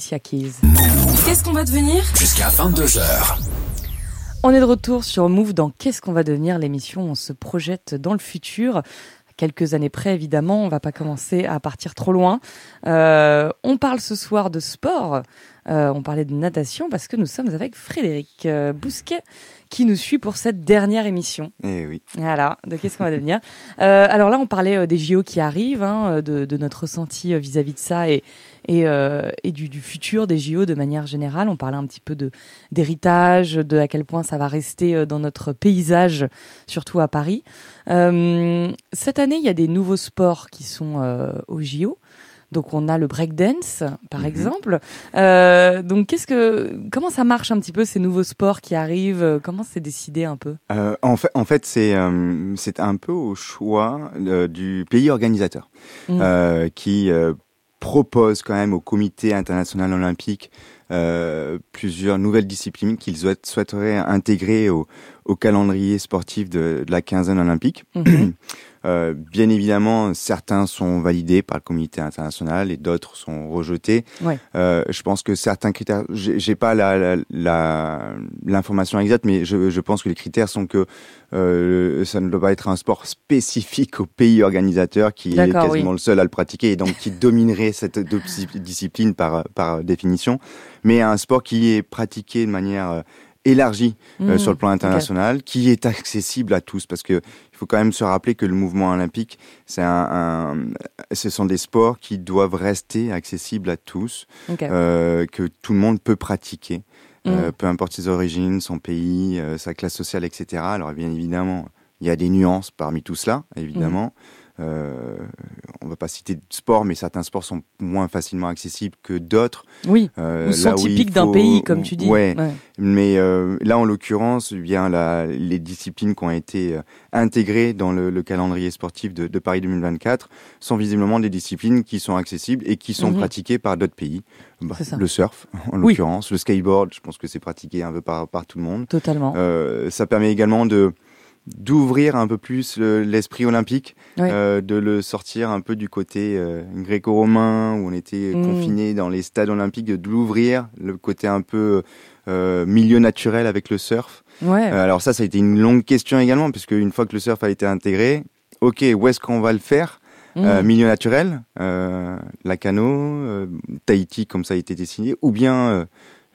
Alicia Keys. Qu'est-ce qu'on va devenir Jusqu'à 22h. On est de retour sur Move dans Qu'est-ce qu'on va devenir? L'émission On se projette dans le futur. Quelques années près, évidemment, on va pas commencer à partir trop loin. Euh, on parle ce soir de sport. Euh, on parlait de natation parce que nous sommes avec Frédéric euh, Bousquet qui nous suit pour cette dernière émission. Eh oui. Voilà, de qu'est-ce qu'on va devenir. Euh, alors là, on parlait euh, des JO qui arrivent, hein, de, de notre ressenti euh, vis-à-vis de ça et, et, euh, et du, du futur des JO de manière générale. On parlait un petit peu de d'héritage, de à quel point ça va rester euh, dans notre paysage, surtout à Paris. Euh, cette année, il y a des nouveaux sports qui sont euh, aux JO. Donc on a le breakdance, par Mhm. exemple. Euh, donc qu'est-ce que, comment ça marche un petit peu ces nouveaux sports qui arrivent? Comment c'est décidé un peu? Euh, en fait, en fait c'est euh, c'est un peu au choix euh, du pays organisateur Mm. euh, qui euh, propose quand même au Comité international olympique euh, plusieurs nouvelles disciplines qu'ils souhaiteraient intégrer au, au calendrier sportif de, de la quinzaine olympique. Mhm. Euh, bien évidemment, certains sont validés par le comité international et d'autres sont rejetés. Ouais. Euh, je pense que certains critères, j'ai pas la la- la- l'information exacte, mais je, je pense que les critères sont que euh, ça ne doit pas être un sport spécifique au pays organisateur qui est quasiment oui. le seul à le pratiquer et donc qui dominerait cette discipline par par définition, mais un sport qui est pratiqué de manière euh, élargie euh, Mhm. sur le plan international, qui est accessible à tous, parce que il faut quand même se rappeler que le mouvement olympique, c'est un, un- ce sont des sports qui doivent rester accessibles à tous, euh, que tout le monde peut pratiquer, euh, Mhm. peu importe ses origines, son pays, euh, sa classe sociale, etc. Alors bien évidemment, il y a des nuances parmi tout cela, évidemment. Euh, on va pas citer de sport, mais certains sports sont moins facilement accessibles que d'autres. Oui. Euh, Ou sont typiques d'un pays, comme tu dis. Ouais, Ouais. mais euh, là, en l'occurrence, eh bien la, les disciplines qui ont été intégrées dans le, le calendrier sportif de, de Paris 2024 sont visiblement des disciplines qui sont accessibles et qui sont Mhm. pratiquées par d'autres pays. Bah, le surf, en Oui. l'occurrence, le skateboard, je pense que c'est pratiqué un peu par, par tout le monde. Totalement. Ça permet également de d'ouvrir un peu plus le- l'esprit olympique, euh, de le sortir un peu du côté euh, gréco-romain où on était Mm. confiné dans les stades olympiques, de l'ouvrir, le côté un peu euh, milieu naturel avec le surf. ouais. Alors ça, ça a été une longue question également, puisque une fois que le surf a été intégré, ok, où est-ce qu'on va le faire? Euh, Milieu naturel, Lacano, Tahiti, comme ça a été dessiné, ou bien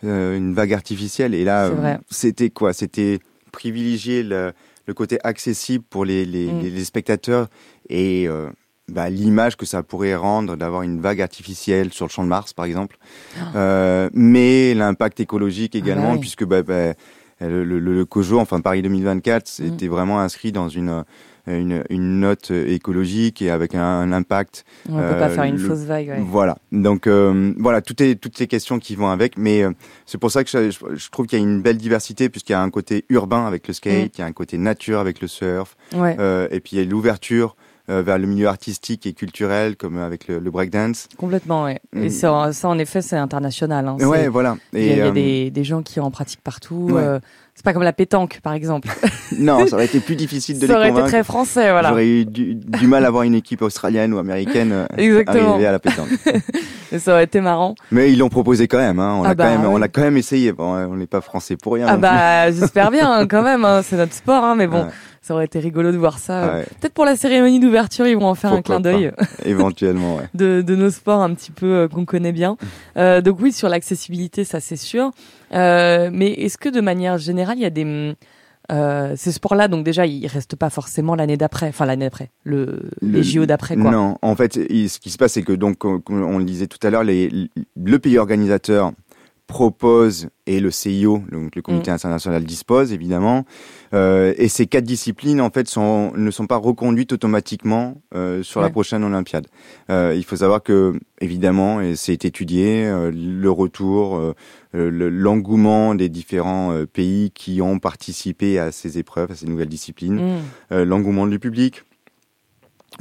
une vague artificielle. Et là, c'était quoi? C'était privilégier le, le côté accessible pour les, les, Mm. les- les spectateurs et euh, bah, l'image que ça pourrait rendre d'avoir une vague artificielle sur le champ de Mars, par exemple. Euh, mais l'impact écologique également, Ah. oui. puisque bah, bah, le, le, le COJO, enfin Paris 2024, c'était vraiment inscrit dans une, une, une note écologique et avec un, un impact. On ne peut pas euh, faire une le- fausse vague. ouais. Voilà. Donc euh, voilà, toutes les, toutes les questions qui vont avec, mais euh, c'est pour ça que je, je- je trouve qu'il y a une belle diversité puisqu'il y a un côté urbain avec le skate, il y a un côté nature avec le surf, Ouais, euh, et puis il y a l'ouverture euh, vers le milieu artistique et culturel comme avec le, le breakdance. complètement. Ouais. Et Mm. ça, ça, en effet, c'est international. Hein. Ouais, voilà. Il y a, il y a euh, des, des gens qui en pratiquent partout. Ouais. euh, c'est pas comme la pétanque, par exemple. Non, ça aurait été plus difficile de ça les aurait été convaincre. très français, voilà. J'aurais eu du, du mal à voir une équipe australienne ou américaine euh, Exactement. arriver à la pétanque. Et ça aurait été marrant. Mais ils l'ont proposé quand même. Hein. On, Ah a bah, quand même on oui. a quand même essayé. Bon, on n'est pas français pour rien. Ah bah, j'espère bien, quand même. hein, c'est notre sport, hein, mais bon, Ouais. Ça aurait été rigolo de voir ça. Ouais, Peut-être pour la cérémonie d'ouverture, ils vont en faire un clin d'œil éventuellement, ouais. de, de nos sports un petit peu euh, qu'on connaît bien. Euh, donc oui, sur l'accessibilité, ça c'est sûr. Euh, mais est-ce que de manière générale, il y a des ces sports-là, donc déjà, ils restent pas forcément l'année d'après, enfin l'année d'après, le, Le- les JO d'après quoi. Non, en fait, il- ce qui se passe, c'est que donc, on le disait tout à l'heure, le pays organisateur propose et le CIO, donc le Comité Mm. international dispose évidemment, euh, et ces quatre disciplines en fait sont, ne sont pas reconduites automatiquement euh, sur la prochaine Olympiade. Euh, il faut savoir que évidemment, et c'est étudié, euh, le retour, euh, le- l'engouement des différents pays qui ont participé à ces épreuves, à ces nouvelles disciplines Mm. euh, l'engouement du public.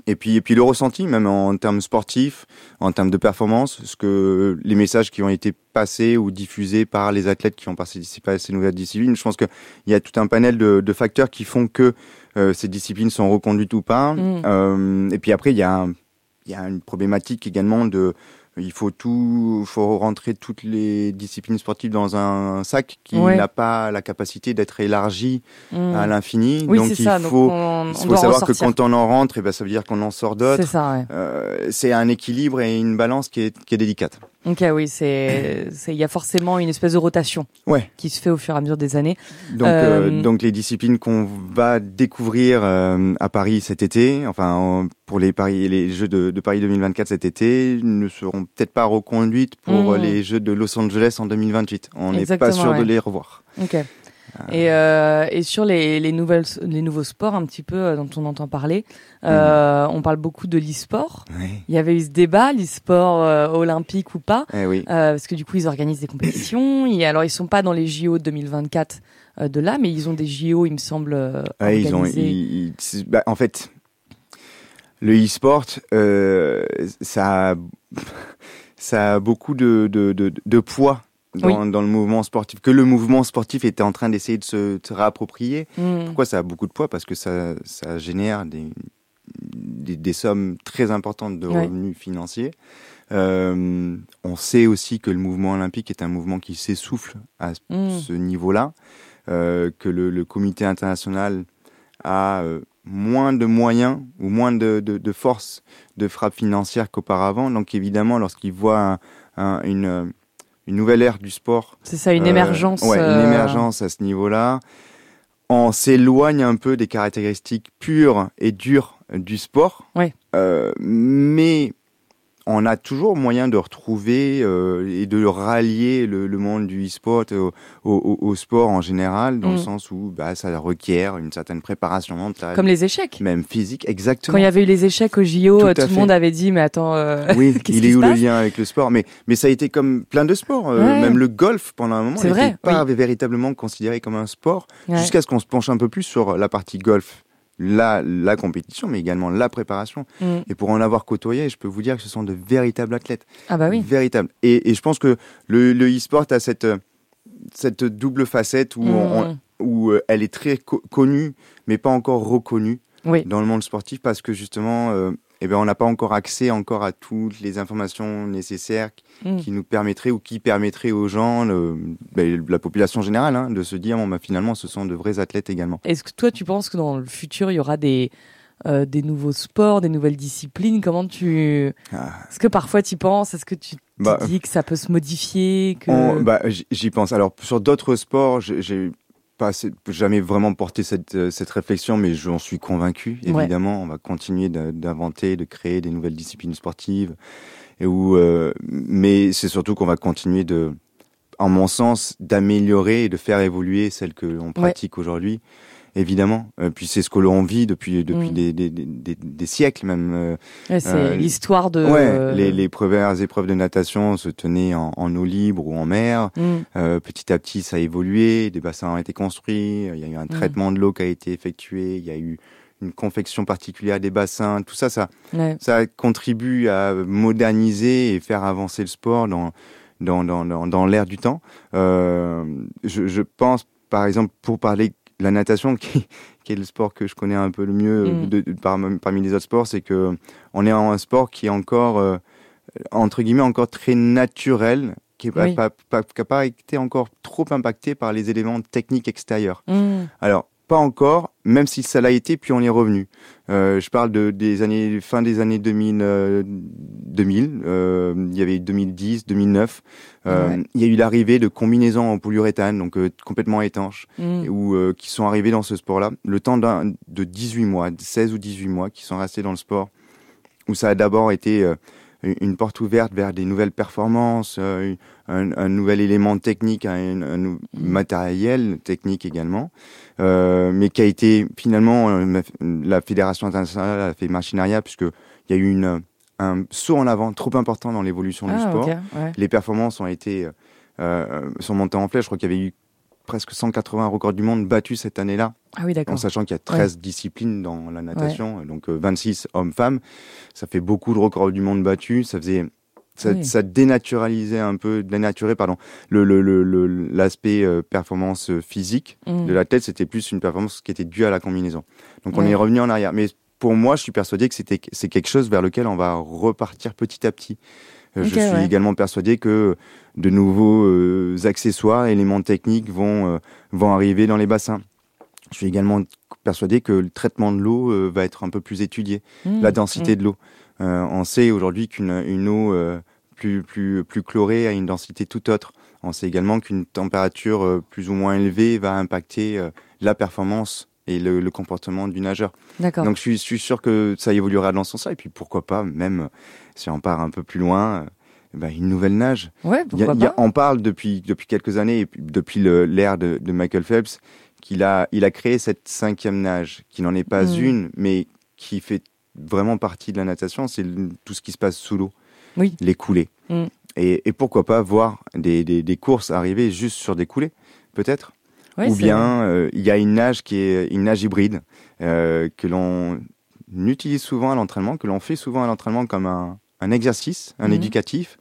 Et puis, et puis le ressenti, même en termes sportifs, en termes de performance, ce que les messages qui ont été passés ou diffusés par les athlètes qui ont participé à ces nouvelles disciplines, je pense qu'il y a tout un panel de, de facteurs qui font que euh, ces disciplines sont reconduites ou pas. Mm. Euh, et puis après, il y a, un- il y a une problématique également de il faut tout, faut rentrer toutes les disciplines sportives dans un sac qui Ouais. n'a pas la capacité d'être élargi Mm. à l'infini. Oui, donc c'est il ça. Donc faut, on, il faut savoir que quand on en rentre, eh ben, ça veut dire qu'on en sort C'est d'autres. ça, ouais. Euh, c'est un équilibre et une balance qui est, qui est délicate. Ok, oui, c'est, il y a forcément une espèce de rotation Ouais. qui se fait au fur et à mesure des années. Donc, Euh, euh, donc les disciplines qu'on va découvrir euh, à Paris cet été, enfin en- pour les Paris, les Jeux de, de Paris 2024 cet été, ne seront peut-être pas reconduites pour Mm. les Jeux de Los Angeles en 2028. On n'est pas sûr ouais. de les revoir. Ok. Et, euh, et sur les, les, nouvelles, les nouveaux sports un petit peu euh, dont on entend parler, euh, on parle beaucoup de l'e-sport. Il y avait eu ce débat, l'e-sport olympique ou pas, Eh oui. parce que du coup ils organisent des compétitions. Et alors ils sont pas dans les JO 2024 euh, de là, mais ils ont des JO, il me semble, Ouais, ils ont, ils- ils- bah, en fait, le e-sport, ça, a, ça a beaucoup de, de, de, de poids dans, dans le mouvement sportif, que le mouvement sportif était en train d'essayer de se, de se réapproprier. Mm. Pourquoi ça a beaucoup de poids? Parce que ça, ça génère des, des, des sommes très importantes de Ouais. revenus financiers. Euh, on sait aussi que le mouvement olympique est un mouvement qui s'essouffle à ce niveau-là, euh, que le, le comité international a euh, moins de moyens ou moins de, de, de force de frappe financière qu'auparavant. Donc évidemment, lorsqu'il voit un- un- une, euh, une nouvelle ère du sport, C'est ça, une euh, émergence. ouais, une euh, émergence à ce niveau-là, on s'éloigne un peu des caractéristiques pures et dures du sport. Ouais. Euh, mais on a toujours moyen de retrouver euh, et de rallier le, le monde du e-sport au, au- au- sport en général, dans le Mm. sens où bah, ça requiert une certaine préparation mentale, Comme les échecs. même physique, Quand exactement. il y avait eu les échecs au JO, Tout euh, tout, le monde avait dit mais attends, euh, Oui, il qui est où le lien avec le sport? Mais, mais ça a été comme plein de sports, euh, Ouais. même le golf pendant un moment n'était pas véritablement considéré comme un sport, ouais. jusqu'à ce qu'on se penche un peu plus sur la partie golf, la, la compétition, mais également la préparation. Mm. Et pour en avoir côtoyé, je peux vous dire que ce sont de véritables athlètes. ah bah oui. Véritables. Et, et je pense que le, le e-sport a cette, cette double facette où, on- Mm. où euh, elle est très co- connue, mais pas encore reconnue Oui. dans le monde sportif parce que justement, euh, eh ben, on n'a pas encore accès encore à toutes les informations nécessaires qui, Mm. qui nous permettraient ou qui permettraient aux gens, le- ben, la population générale, hein, de se dire, bon, bah, finalement, ce sont de vrais athlètes également. Est-ce que toi, tu penses que dans le futur, il y aura des, euh, des nouveaux sports, des nouvelles disciplines? Comment tu. Ah. Est-ce que parfois tu y penses? Est-ce que tu te Bah, dis que ça peut se modifier que... Bah, J'y pense. Alors, sur d'autres sports, j'ai pas assez- jamais vraiment porté cette, euh, cette réflexion, mais j'en suis convaincu. Ouais. Évidemment, on va continuer d'inventer, de créer des nouvelles disciplines sportives. Et où, euh, mais c'est surtout qu'on va continuer de, en mon sens, d'améliorer et de faire évoluer celles que l'on pratique aujourd'hui. Évidemment. Euh, puis c'est ce que l'on vit depuis, depuis Mm. des, des, des, des- des siècles même. euh, Ouais, c'est euh, l'histoire de. Ouais, les, les premières épreuves de natation se tenaient en, en eau libre ou en mer. Mm. Petit à petit, ça a évolué, des bassins ont été construits, il y a eu un traitement de l'eau qui a été effectué, il y a eu une confection particulière des bassins, tout ça, ça, Ouais. ça contribue à moderniser et faire avancer le sport dans, dans, dans, dans, dans l'ère du temps. Euh, je, je pense, par exemple, pour parler la natation, qui, qui est le sport que je connais un peu le mieux Mm. de, de- par- parmi les autres sports, c'est que on est en un sport qui est encore, euh, entre guillemets, encore très naturel, qui n'a Oui. pas, été encore trop impacté par les éléments techniques extérieurs. Mm. Alors, pas encore, même si ça l'a été, puis on y est revenu. Euh, je parle de des années fin des années 2000, euh, 2000. euh, il y avait 2010, 2009. Euh, Ouais. Il y a eu l'arrivée de combinaisons en polyuréthane, donc euh, complètement étanches, Mm. ou euh, qui sont arrivés dans ce sport-là. Le temps de 18 mois, de 16 ou 18 mois, qui sont restés dans le sport, où ça a d'abord été une porte ouverte vers des nouvelles performances, un, un nouvel élément technique, un, un nou- matériel technique également, mais qui a été finalement la fédération internationale a fait machine arrière puisque il y a eu une, un saut en avant trop important dans l'évolution du Ah, sport. ouais. Les performances ont été euh, euh, sont montées en flèche. Je crois qu'il y avait eu presque 180 records du monde battus cette année-là, Ah oui, en sachant qu'il y a 13 disciplines dans la natation, donc euh, 26 hommes-femmes. Ça fait beaucoup de records du monde battus. Ça faisait ça, Oui. ça dénaturalisait un peu, dénaturait pardon, le le- le- le- l'aspect euh, performance euh, physique Mm. de l'athlète. C'était plus une performance qui était due à la combinaison. Donc on est revenu en arrière. Mais pour moi, je suis persuadé que c'est quelque chose vers lequel on va repartir petit à petit. Euh, je suis ouais. également persuadé que de nouveaux euh, accessoires, éléments techniques vont euh, vont arriver dans les bassins. Je suis également persuadé que le traitement de l'eau euh, va être un peu plus étudié, Mm. la densité de l'eau. On sait aujourd'hui qu'une une eau plus plus plus chlorée a une densité tout autre. On sait également qu'une température plus ou moins élevée va impacter la performance et le, le comportement du nageur. Donc je suis, je suis sûr que ça évoluera dans ce sens-là. Et puis pourquoi pas, même si on part un peu plus loin, euh, ben, une nouvelle nage. Ouais, Il y a- pourquoi il y a- pas on parle depuis, depuis quelques années, et puis depuis l'ère de, de Michael Phelps, qu'il a, il a créé cette cinquième nage, qui n'en est pas Mm. une, mais qui fait vraiment partie de la natation. C'est tout ce qui se passe sous l'eau, Oui. les coulées. Mm. Et, et pourquoi pas voir des, des, des courses arriver juste sur des coulées, peut-être Ouais, ou bien euh, il y a une nage qui est une nage hybride euh, que l'on utilise souvent à l'entraînement, que l'on fait souvent à l'entraînement comme un, un exercice, un Mhm. éducatif,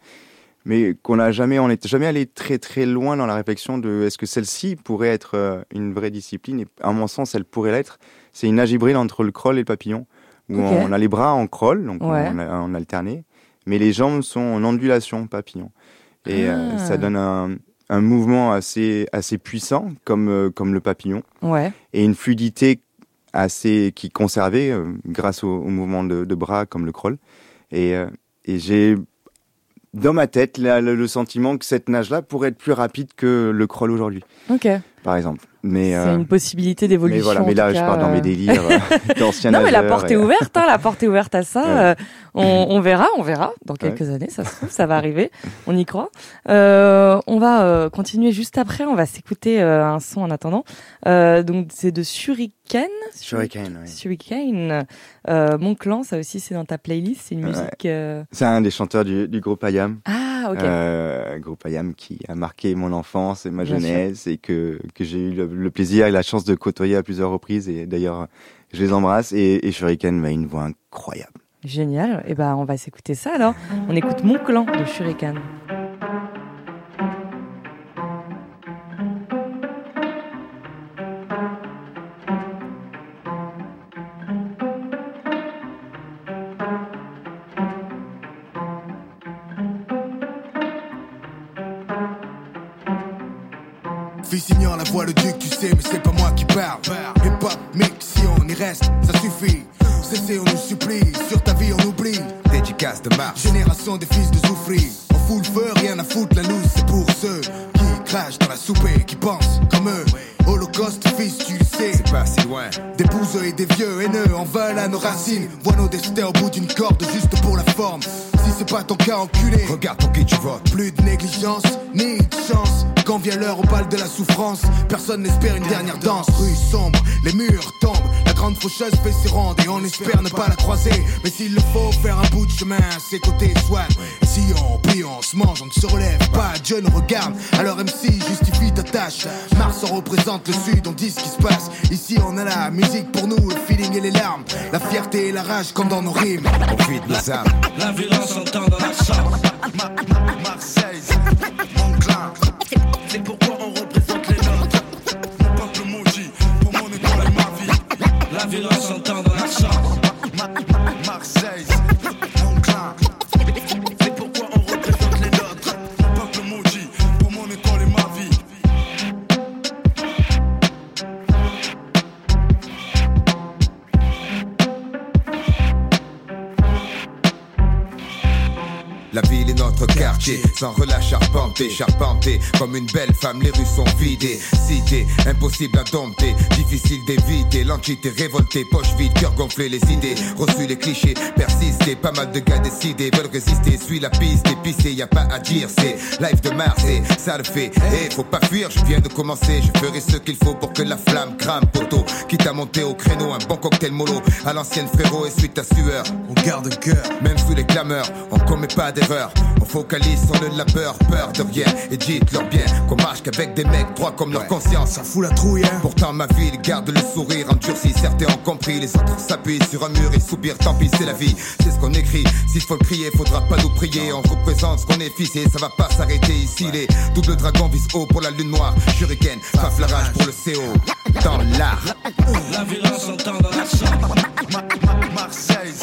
mais qu'on n'a jamais, on n'est jamais allé très très loin dans la réflexion de est-ce que celle-ci pourrait être euh, une vraie discipline. Et à mon sens, elle pourrait l'être. C'est une nage hybride entre le crawl et le papillon, où on a les bras en crawl, donc Ouais. on, en alterné, mais les jambes sont en ondulation papillon. Et euh, Ah. ça donne un, un mouvement assez, assez puissant, comme, euh, comme le papillon, Ouais. et une fluidité assez qui conservée euh, grâce au, au mouvement de, de bras, comme le crawl. Et, euh, et j'ai dans ma tête la- le, le sentiment que cette nage-là pourrait être plus rapide que le crawl aujourd'hui, Ok. Par exemple. Mais, C'est euh, une possibilité mais d'évolution. voilà, en mais là, je pars dans euh. mes délires euh, d'anciens Non, mais la porte et- est ouverte, hein, la porte est ouverte à ça. Ouais. euh, on, on verra, on verra. Dans quelques années, ça se trouve, ça va arriver. On y croit. Euh, on va euh, continuer juste après. On va s'écouter euh, un son en attendant. Euh, donc, c'est de Shuriken. Shuriken, ouais. Shuriken. Euh, Mon clan, ça aussi, c'est dans ta playlist. C'est une Ouais. musique. euh, C'est un des chanteurs du, du groupe Ayam. Ah, ok. Euh, groupe Ayam qui a marqué mon enfance et ma Bien sûr. jeunesse et que, que j'ai eu le, le plaisir et la chance de côtoyer à plusieurs reprises et d'ailleurs je les embrasse et, et Shuriken a une voix incroyable. Génial. Et ben, on va s'écouter ça alors. On écoute Mon clan de Shuriken. Génération des fils de Zoufri. On fout le feu, rien à foutre, la loose, c'est pour ceux qui crachent dans la soupe et qui pensent comme eux. Holocauste, fils, tu le sais. C'est pas si loin. Des bouseux et des vieux haineux en veulent à nos racines. Vois nos destins au bout d'une corde juste pour la forme. Si c'est pas ton cas, enculé. Regarde pour qui tu votes. Plus de négligence, ni de chance. Quand vient l'heure au bal de la souffrance, personne n'espère une dernière danse. Rue sombre, les murs faucheuse fait ses rondes et on espère ne pas la croiser. Mais s'il le faut, faire un bout de chemin à ses côtés, soit. Et si on prie, on se mange, on ne se relève pas. Dieu nous regarde, alors MC justifie ta tâche. Mars on représente le sud, on dit ce qui se passe. Ici on a la musique pour nous, le feeling et les larmes. La fierté et la rage comme dans nos rimes. On vide nos âmes. La violence entend dans la chambre. Quartier, sans relâche charpenté, charpenté. Comme une belle femme, les rues sont vidées. Cité, impossible à dompter, difficile d'éviter. L'entité révoltée, poche vide, cœur gonflé, les idées. Reçu les clichés, persister. Pas mal de gars décidés veulent résister. Suis la piste, épicé, y a pas à dire. C'est live de Mars et ça le fait. Eh, faut pas fuir, je viens de commencer. Je ferai ce qu'il faut pour que la flamme crame, poteau. Quitte à monter au créneau, un bon cocktail mollo. À l'ancienne frérot et suite à sueur. On garde cœur. Même sous les clameurs, on commet pas d'erreur. On focalise sur le labeur, peur de rien. Et dites-leur bien qu'on marche qu'avec des mecs droits comme leur conscience. Ça fout la trouille, hein. Pourtant ma ville garde le sourire endurci, certains ont compris, les autres s'appuient sur un mur et soupirent, tant pis c'est la vie, c'est ce qu'on écrit, s'il faut le crier, faudra pas nous prier, on représente ce qu'on est fils et ça va pas s'arrêter ici, les doubles dragons visent haut pour la lune noire, shuriken, faf la rage pour le CO, dans l'art. La violence s'entend dans la chambre. Marseille,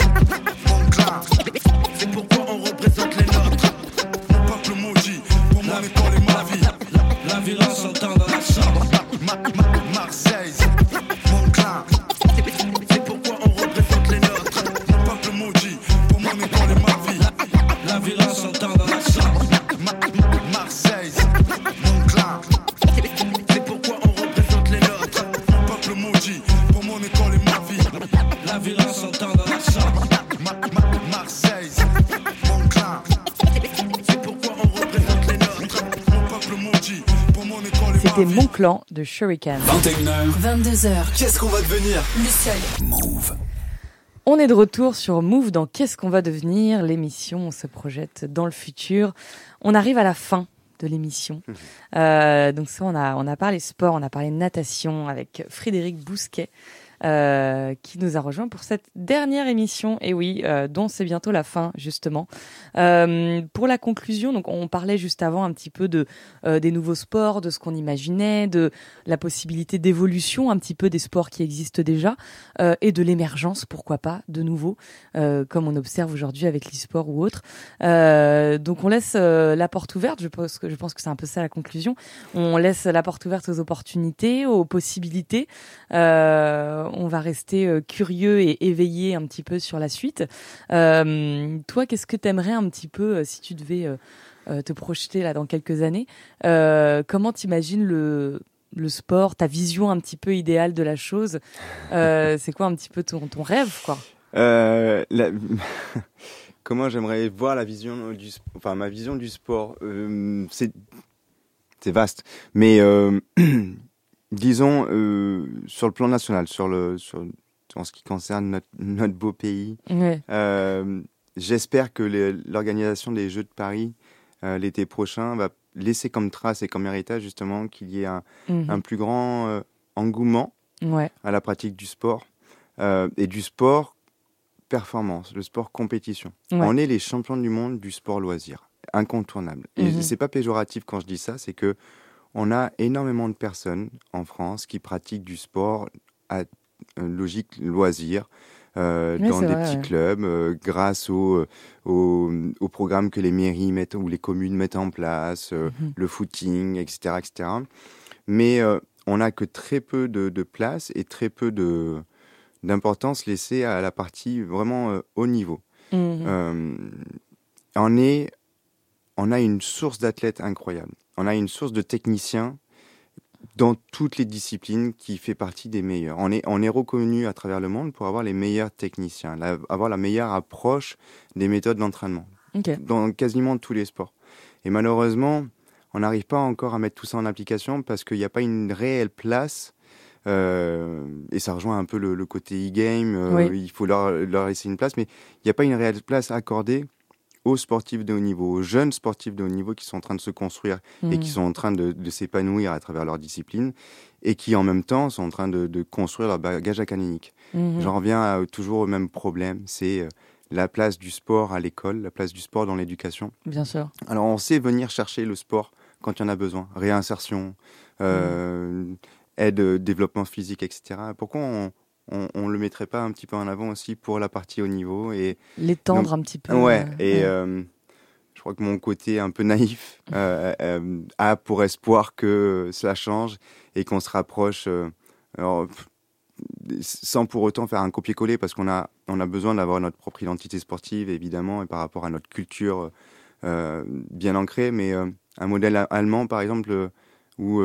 mon clan. C'est pourquoi s'entend dans la chambre. Ma- C'était. Mon Clan de Shuriken. 21h, 22h, qu'est-ce qu'on va devenir? Le seul. Move. On est de retour sur Move dans Qu'est-ce qu'on va devenir? L'émission, on se projette dans le futur. On arrive à la fin de l'émission. Euh, donc ça, on a, on a parlé sport, on a parlé natation avec Frédéric Bousquet. Euh, qui nous a rejoint pour cette dernière émission, et oui, euh, dont c'est bientôt la fin justement. Euh, pour la conclusion, donc on parlait juste avant un petit peu de euh, des nouveaux sports, de ce qu'on imaginait, de la possibilité d'évolution un petit peu des sports qui existent déjà euh, et de l'émergence, pourquoi pas, de nouveau, comme on observe aujourd'hui avec l'e-sport ou autre. Donc on laisse la porte ouverte, je pense que je pense que c'est un peu ça la conclusion. On laisse la porte ouverte aux opportunités, aux possibilités. Euh, on va rester euh, curieux et éveillé un petit peu sur la suite. Euh, toi, qu'est-ce que t'aimerais un petit peu euh, si tu devais te projeter là dans quelques années Comment t'imagines le le sport, ta vision un petit peu idéale de la chose, c'est quoi un petit peu ton, rêve, quoi? Comment j'aimerais voir la vision du, enfin ma vision du sport. C'est vaste, mais disons euh, sur le plan national, sur le sur en ce qui concerne notre, notre beau pays, Ouais. euh, j'espère que l'organisation des Jeux de Paris euh, l'été prochain va laisser comme trace et comme héritage justement qu'il y ait un, Mhm. un plus grand engouement Ouais. à la pratique du sport et du sport performance, le sport compétition. Ouais. On est les champions du monde du sport loisir, incontournable. Et Mhm. c'est pas péjoratif quand je dis ça, c'est que on a énormément de personnes en France qui pratiquent du sport à euh, logique loisir. euh, dans des vrai, petits ouais. clubs, euh, grâce au, au, au programme que les mairies mettent ou les communes mettent en place, euh, Mhm. le footing, etc., etc. Mais on n'a que très peu de, de place et très peu d'importance laissée à la partie vraiment haut niveau. Mhm. On, est, on a une source d'athlètes incroyable. On a une source de techniciens dans toutes les disciplines qui fait partie des meilleurs. On est, on est reconnu à travers le monde pour avoir les meilleurs techniciens, la- avoir la meilleure approche des méthodes d'entraînement dans quasiment tous les sports. Et malheureusement, on n'arrive pas encore à mettre tout ça en application parce qu'il n'y a pas une réelle place. euh, et ça rejoint un peu le, le côté e-game. euh, Oui. Il faut leur, leur laisser une place, mais il n'y a pas une réelle place accordée aux sportifs de haut niveau, aux jeunes sportifs de haut niveau qui sont en train de se construire et qui sont en train de, de s'épanouir à travers leur discipline et qui en même temps sont en train de, de construire leur bagage académique. Mhm. J'en reviens à- toujours au même problème, c'est euh, la place du sport à l'école, la place du sport dans l'éducation. Bien sûr. Alors on sait venir chercher le sport quand il y en a besoin, réinsertion, euh, aide, euh, développement physique, etc. Pourquoi on, on, on le mettrait pas un petit peu en avant aussi pour la partie haut niveau et L'étendre un petit peu. ouais euh, et ouais. euh, je crois que mon côté un peu naïf euh, euh, a pour espoir que cela change et qu'on se rapproche alors, sans pour autant faire un copier-coller parce qu'on a on a besoin d'avoir notre propre identité sportive évidemment et par rapport à notre culture bien ancré, mais un modèle allemand, par exemple, où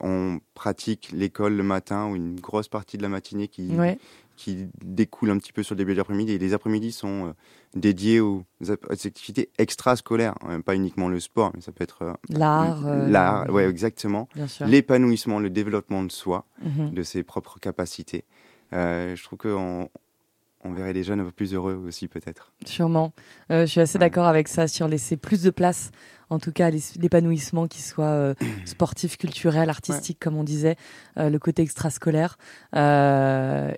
on pratique l'école le matin ou une grosse partie de la matinée qui, Ouais. qui découle un petit peu sur le début de l'après-midi. Et les après-midi sont euh, dédiés aux, activités extrascolaires, hein, pas uniquement le sport, mais ça peut être euh, L'art. euh, l'art, ouais, exactement, l'épanouissement, le développement de soi, Mhm. de ses propres capacités. Euh, je trouve qu'on on verrait les jeunes un peu plus heureux aussi, peut-être. Sûrement. Euh, je suis assez Ouais. d'accord avec ça sur laisser plus de place, en tout cas l'épanouissement qui soit euh, sportif, culturel, artistique, comme on disait, euh, le côté extrascolaire.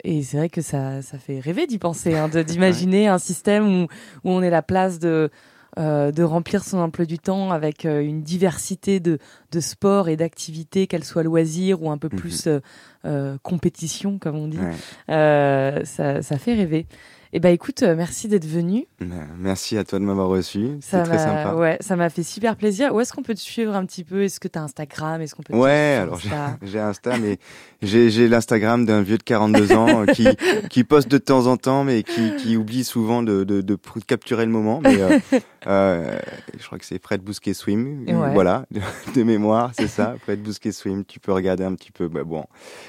Et c'est vrai que ça, ça fait rêver d'y penser, hein, d'imaginer un système où, où on est la place de, euh, de remplir son emploi du temps avec euh, une diversité de, de sports et d'activités, qu'elles soient loisirs ou un peu Mhm. plus euh, euh, compétition, comme on dit. Ouais. Euh, ça, ça fait rêver. Eh ben écoute, euh, merci d'être venu. Euh, Merci à toi de m'avoir reçu. C'est très sympa. Ouais, ça m'a fait super plaisir. Où est-ce qu'on peut te suivre un petit peu? Est-ce que tu as Instagram? Est-ce qu'on peut te Ouais, alors j'ai Insta? mais j'ai l'Instagram d'un vieux de 42 ans euh, qui, qui poste de temps en temps, mais qui, qui oublie souvent de, de, de capturer le moment. Mais euh, euh, je crois que c'est Fred Bousquet Swim. Ouais. Voilà, de, de mémoire, c'est ça. Fred Bousquet Swim. Tu peux regarder un petit peu. Bah bon,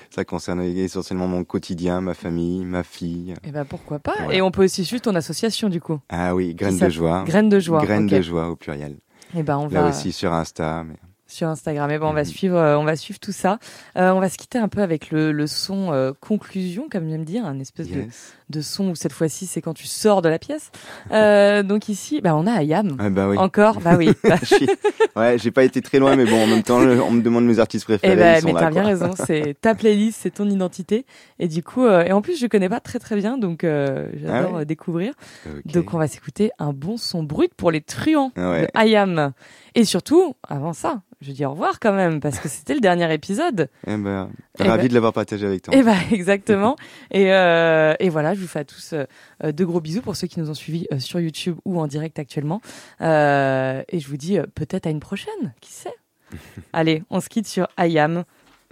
ça concerne essentiellement mon quotidien, ma famille, ma fille. Eh ben pourquoi pas? Voilà. Et on peut aussi suivre ton association du coup. Ah oui, Graines de joie. Graines de joie. Graines de joie au pluriel. Eh ben on Là va aussi sur Insta. Mais... sur Instagram. Eh ben on va Mhm. suivre, euh, on va suivre tout ça. Euh, on va se quitter un peu avec le, le son euh, conclusion, comme j'aime dire, un espèce de, Yes. de son où cette fois-ci c'est quand tu sors de la pièce. Euh, donc ici, bah on a Ayam. Ah bah oui. Encore, bah oui. Ouais, j'ai pas été très loin, mais bon, en même temps, on me demande mes artistes préférés. Eh ben, ils sont mais t'as bien raison, c'est ta playlist, c'est ton identité. Et du coup, et en plus, je connais pas très très bien, donc j'adore Ah ouais découvrir. Donc, on va s'écouter un bon son brut pour les truands Ouais. de Ayam. Et surtout, avant ça, je dis au revoir quand même, parce que c'était le dernier épisode. Eh ben, Eh ravi ben- de l'avoir partagé avec toi. Et bah, exactement. et, euh, et voilà, je vous fais à tous euh, de gros bisous pour ceux qui nous ont suivis euh, sur YouTube ou en direct actuellement. Euh, et je vous dis euh, peut-être à une prochaine, qui sait? Allez, on se quitte sur Ayam.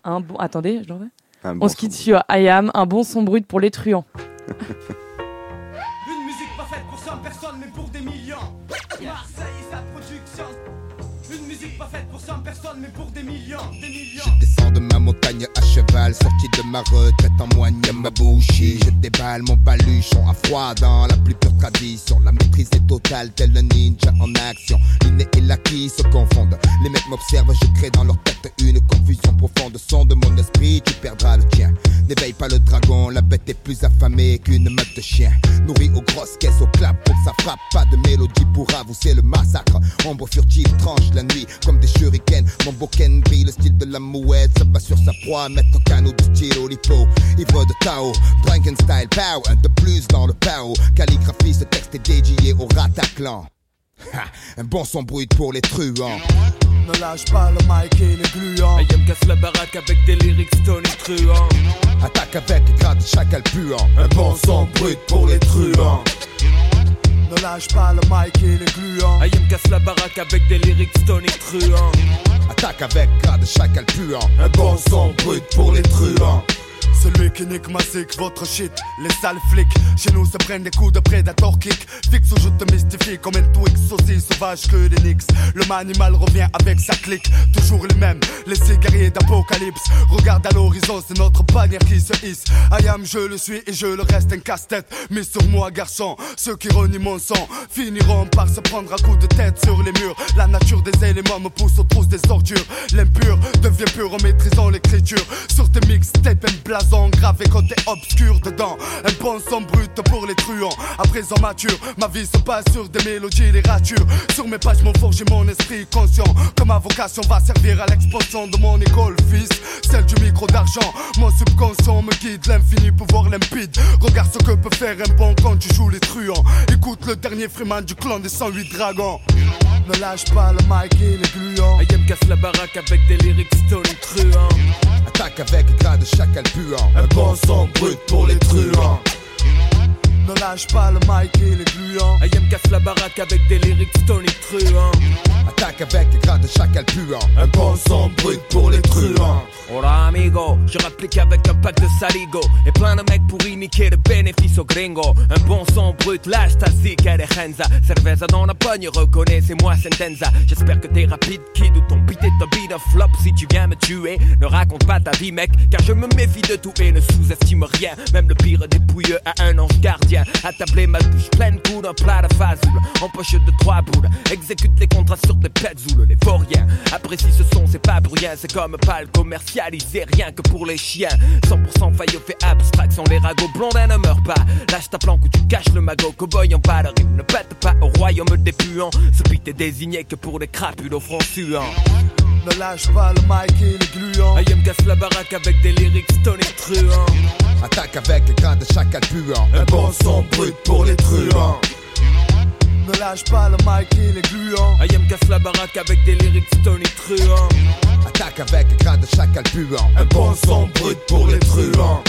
Un bon. Attendez, je l'envoie. Un On se quitte sur Ayam, un bon son brut pour les truands. Une musique pas faite pour 100 personnes mais pour des millions pas faite pour 100 personnes mais pour des millions Des millions Je descends de ma montagne à cheval, sorti de ma retraite en moigne ma bouchie. Je déballe mon baluchon à froid dans la plus pure tradition. La maîtrise est totale, tel un ninja en action. L'inné et l'acquis se confondent. Les mecs m'observent, je crée dans leur tête une confusion profonde. Son de mon esprit, tu perdras le tien. N'éveille pas le dragon, la bête est plus affamée qu'une meute de chiens. Nourrie aux grosses caisses, au clap pour que ça frappe. Pas de mélodie pour avouer le massacre. Ombre furtive tranche la nuit comme des shurikens. Mon boken brille le style de la mouette. Se bat sur sa proie, mettre canot du style Olipo. Ivre de Tao, Frankenstyle pow. Un de plus dans le pao. Calligraphie, ce texte est dédié au Rataclan. Ha, un bon son brut pour les truands. Ne lâche pas le mic et les gluants. Ayam casse la baraque avec des lyrics Tony truands Attaque avec grade chacal puant. Un bon son brut pour les truands. Ne lâche pas le mic et les gluants. Ayam casse la baraque avec des lyrics Tony truands Attaque avec grade chacal puant. Un bon son brut pour les truands. Celui qui nique ma zik, votre shit, les sales flics. Chez nous se prennent des coups de prédator kick. Fixe ou je te mystifie comme un Twix aussi sauvage que des Knicks. Le manimal revient avec sa clique, toujours les mêmes, les cigariers d'apocalypse. Regarde à l'horizon, c'est notre bannière qui se hisse. I am, je le suis et je le reste un casse-tête. Mais sur moi, garçon, ceux qui renient mon sang finiront par se prendre à coups de tête sur les murs. La nature des éléments me pousse aux trousses des ordures. L'impur devient pur en maîtrisant l'écriture. Sur tes mixtapes, un blason gravé côté obscur dedans. Un bon son brut pour les truands. À présent mature, ma vie se passe sur des mélodies, les ratures. Sur mes pages, m'ont forgé mon esprit conscient. Que ma vocation va servir à l'expansion de mon école, fils. Celle du micro d'argent. Mon subconscient me guide, l'infini pouvoir limpide. Regarde ce que peut faire un bon quand tu joues les truands. Écoute le dernier Freeman du clan des 108 dragons. Ne lâche pas le mic et les gluants. Ayam casse la baraque avec des lyrics Tony truands Attaque avec grade chacal puant. Un bon son brut pour les truands. Ne lâche pas le mic et les gluants. IM casse la baraque avec des lyrics Tony truants. Attaque avec les gras de chacal puant. Un bon son brut pour les truands. Hola amigo, je rapplique avec un pack de saligo. Et plein de mecs pour imiter le bénéfice au gringo. Un bon son brut, lâche ta zik et les renza Cerveza dans la pogne, reconnais c'est moi Sentenza. J'espère que t'es rapide kid ou ton beat est un beat un flop. Si tu viens me tuer, ne raconte pas ta vie mec. Car je me méfie de tout et ne sous-estime rien. Même le pire des pouilleux a un ange gardien Attablé ma bouche pleine coup d'un plat de fazoule En poche de trois boules Exécute les contrats sur des petzoules Les vauriens apprécie ce son c'est pas rien. C'est comme pas le commercialisé rien que pour les chiens. 100% faillot fait abstraction Les ragots blondins ne meurent pas. Lâche ta planque ou tu caches le magot Cowboy en bas rime Ne pète pas au royaume des puants. Ce beat est désigné que pour les crapules au front suant Ne lâche pas le mic et les gluants. IM casse la baraque avec des lyrics Tony truants Attaque avec les gras de chacal puant. Un bon son brut pour les truands. Ne lâche pas le mic et les gluants. IM casse la baraque avec des lyrics Tony truants Attaque avec les gras de chacal puant. Un bon son brut pour les truands.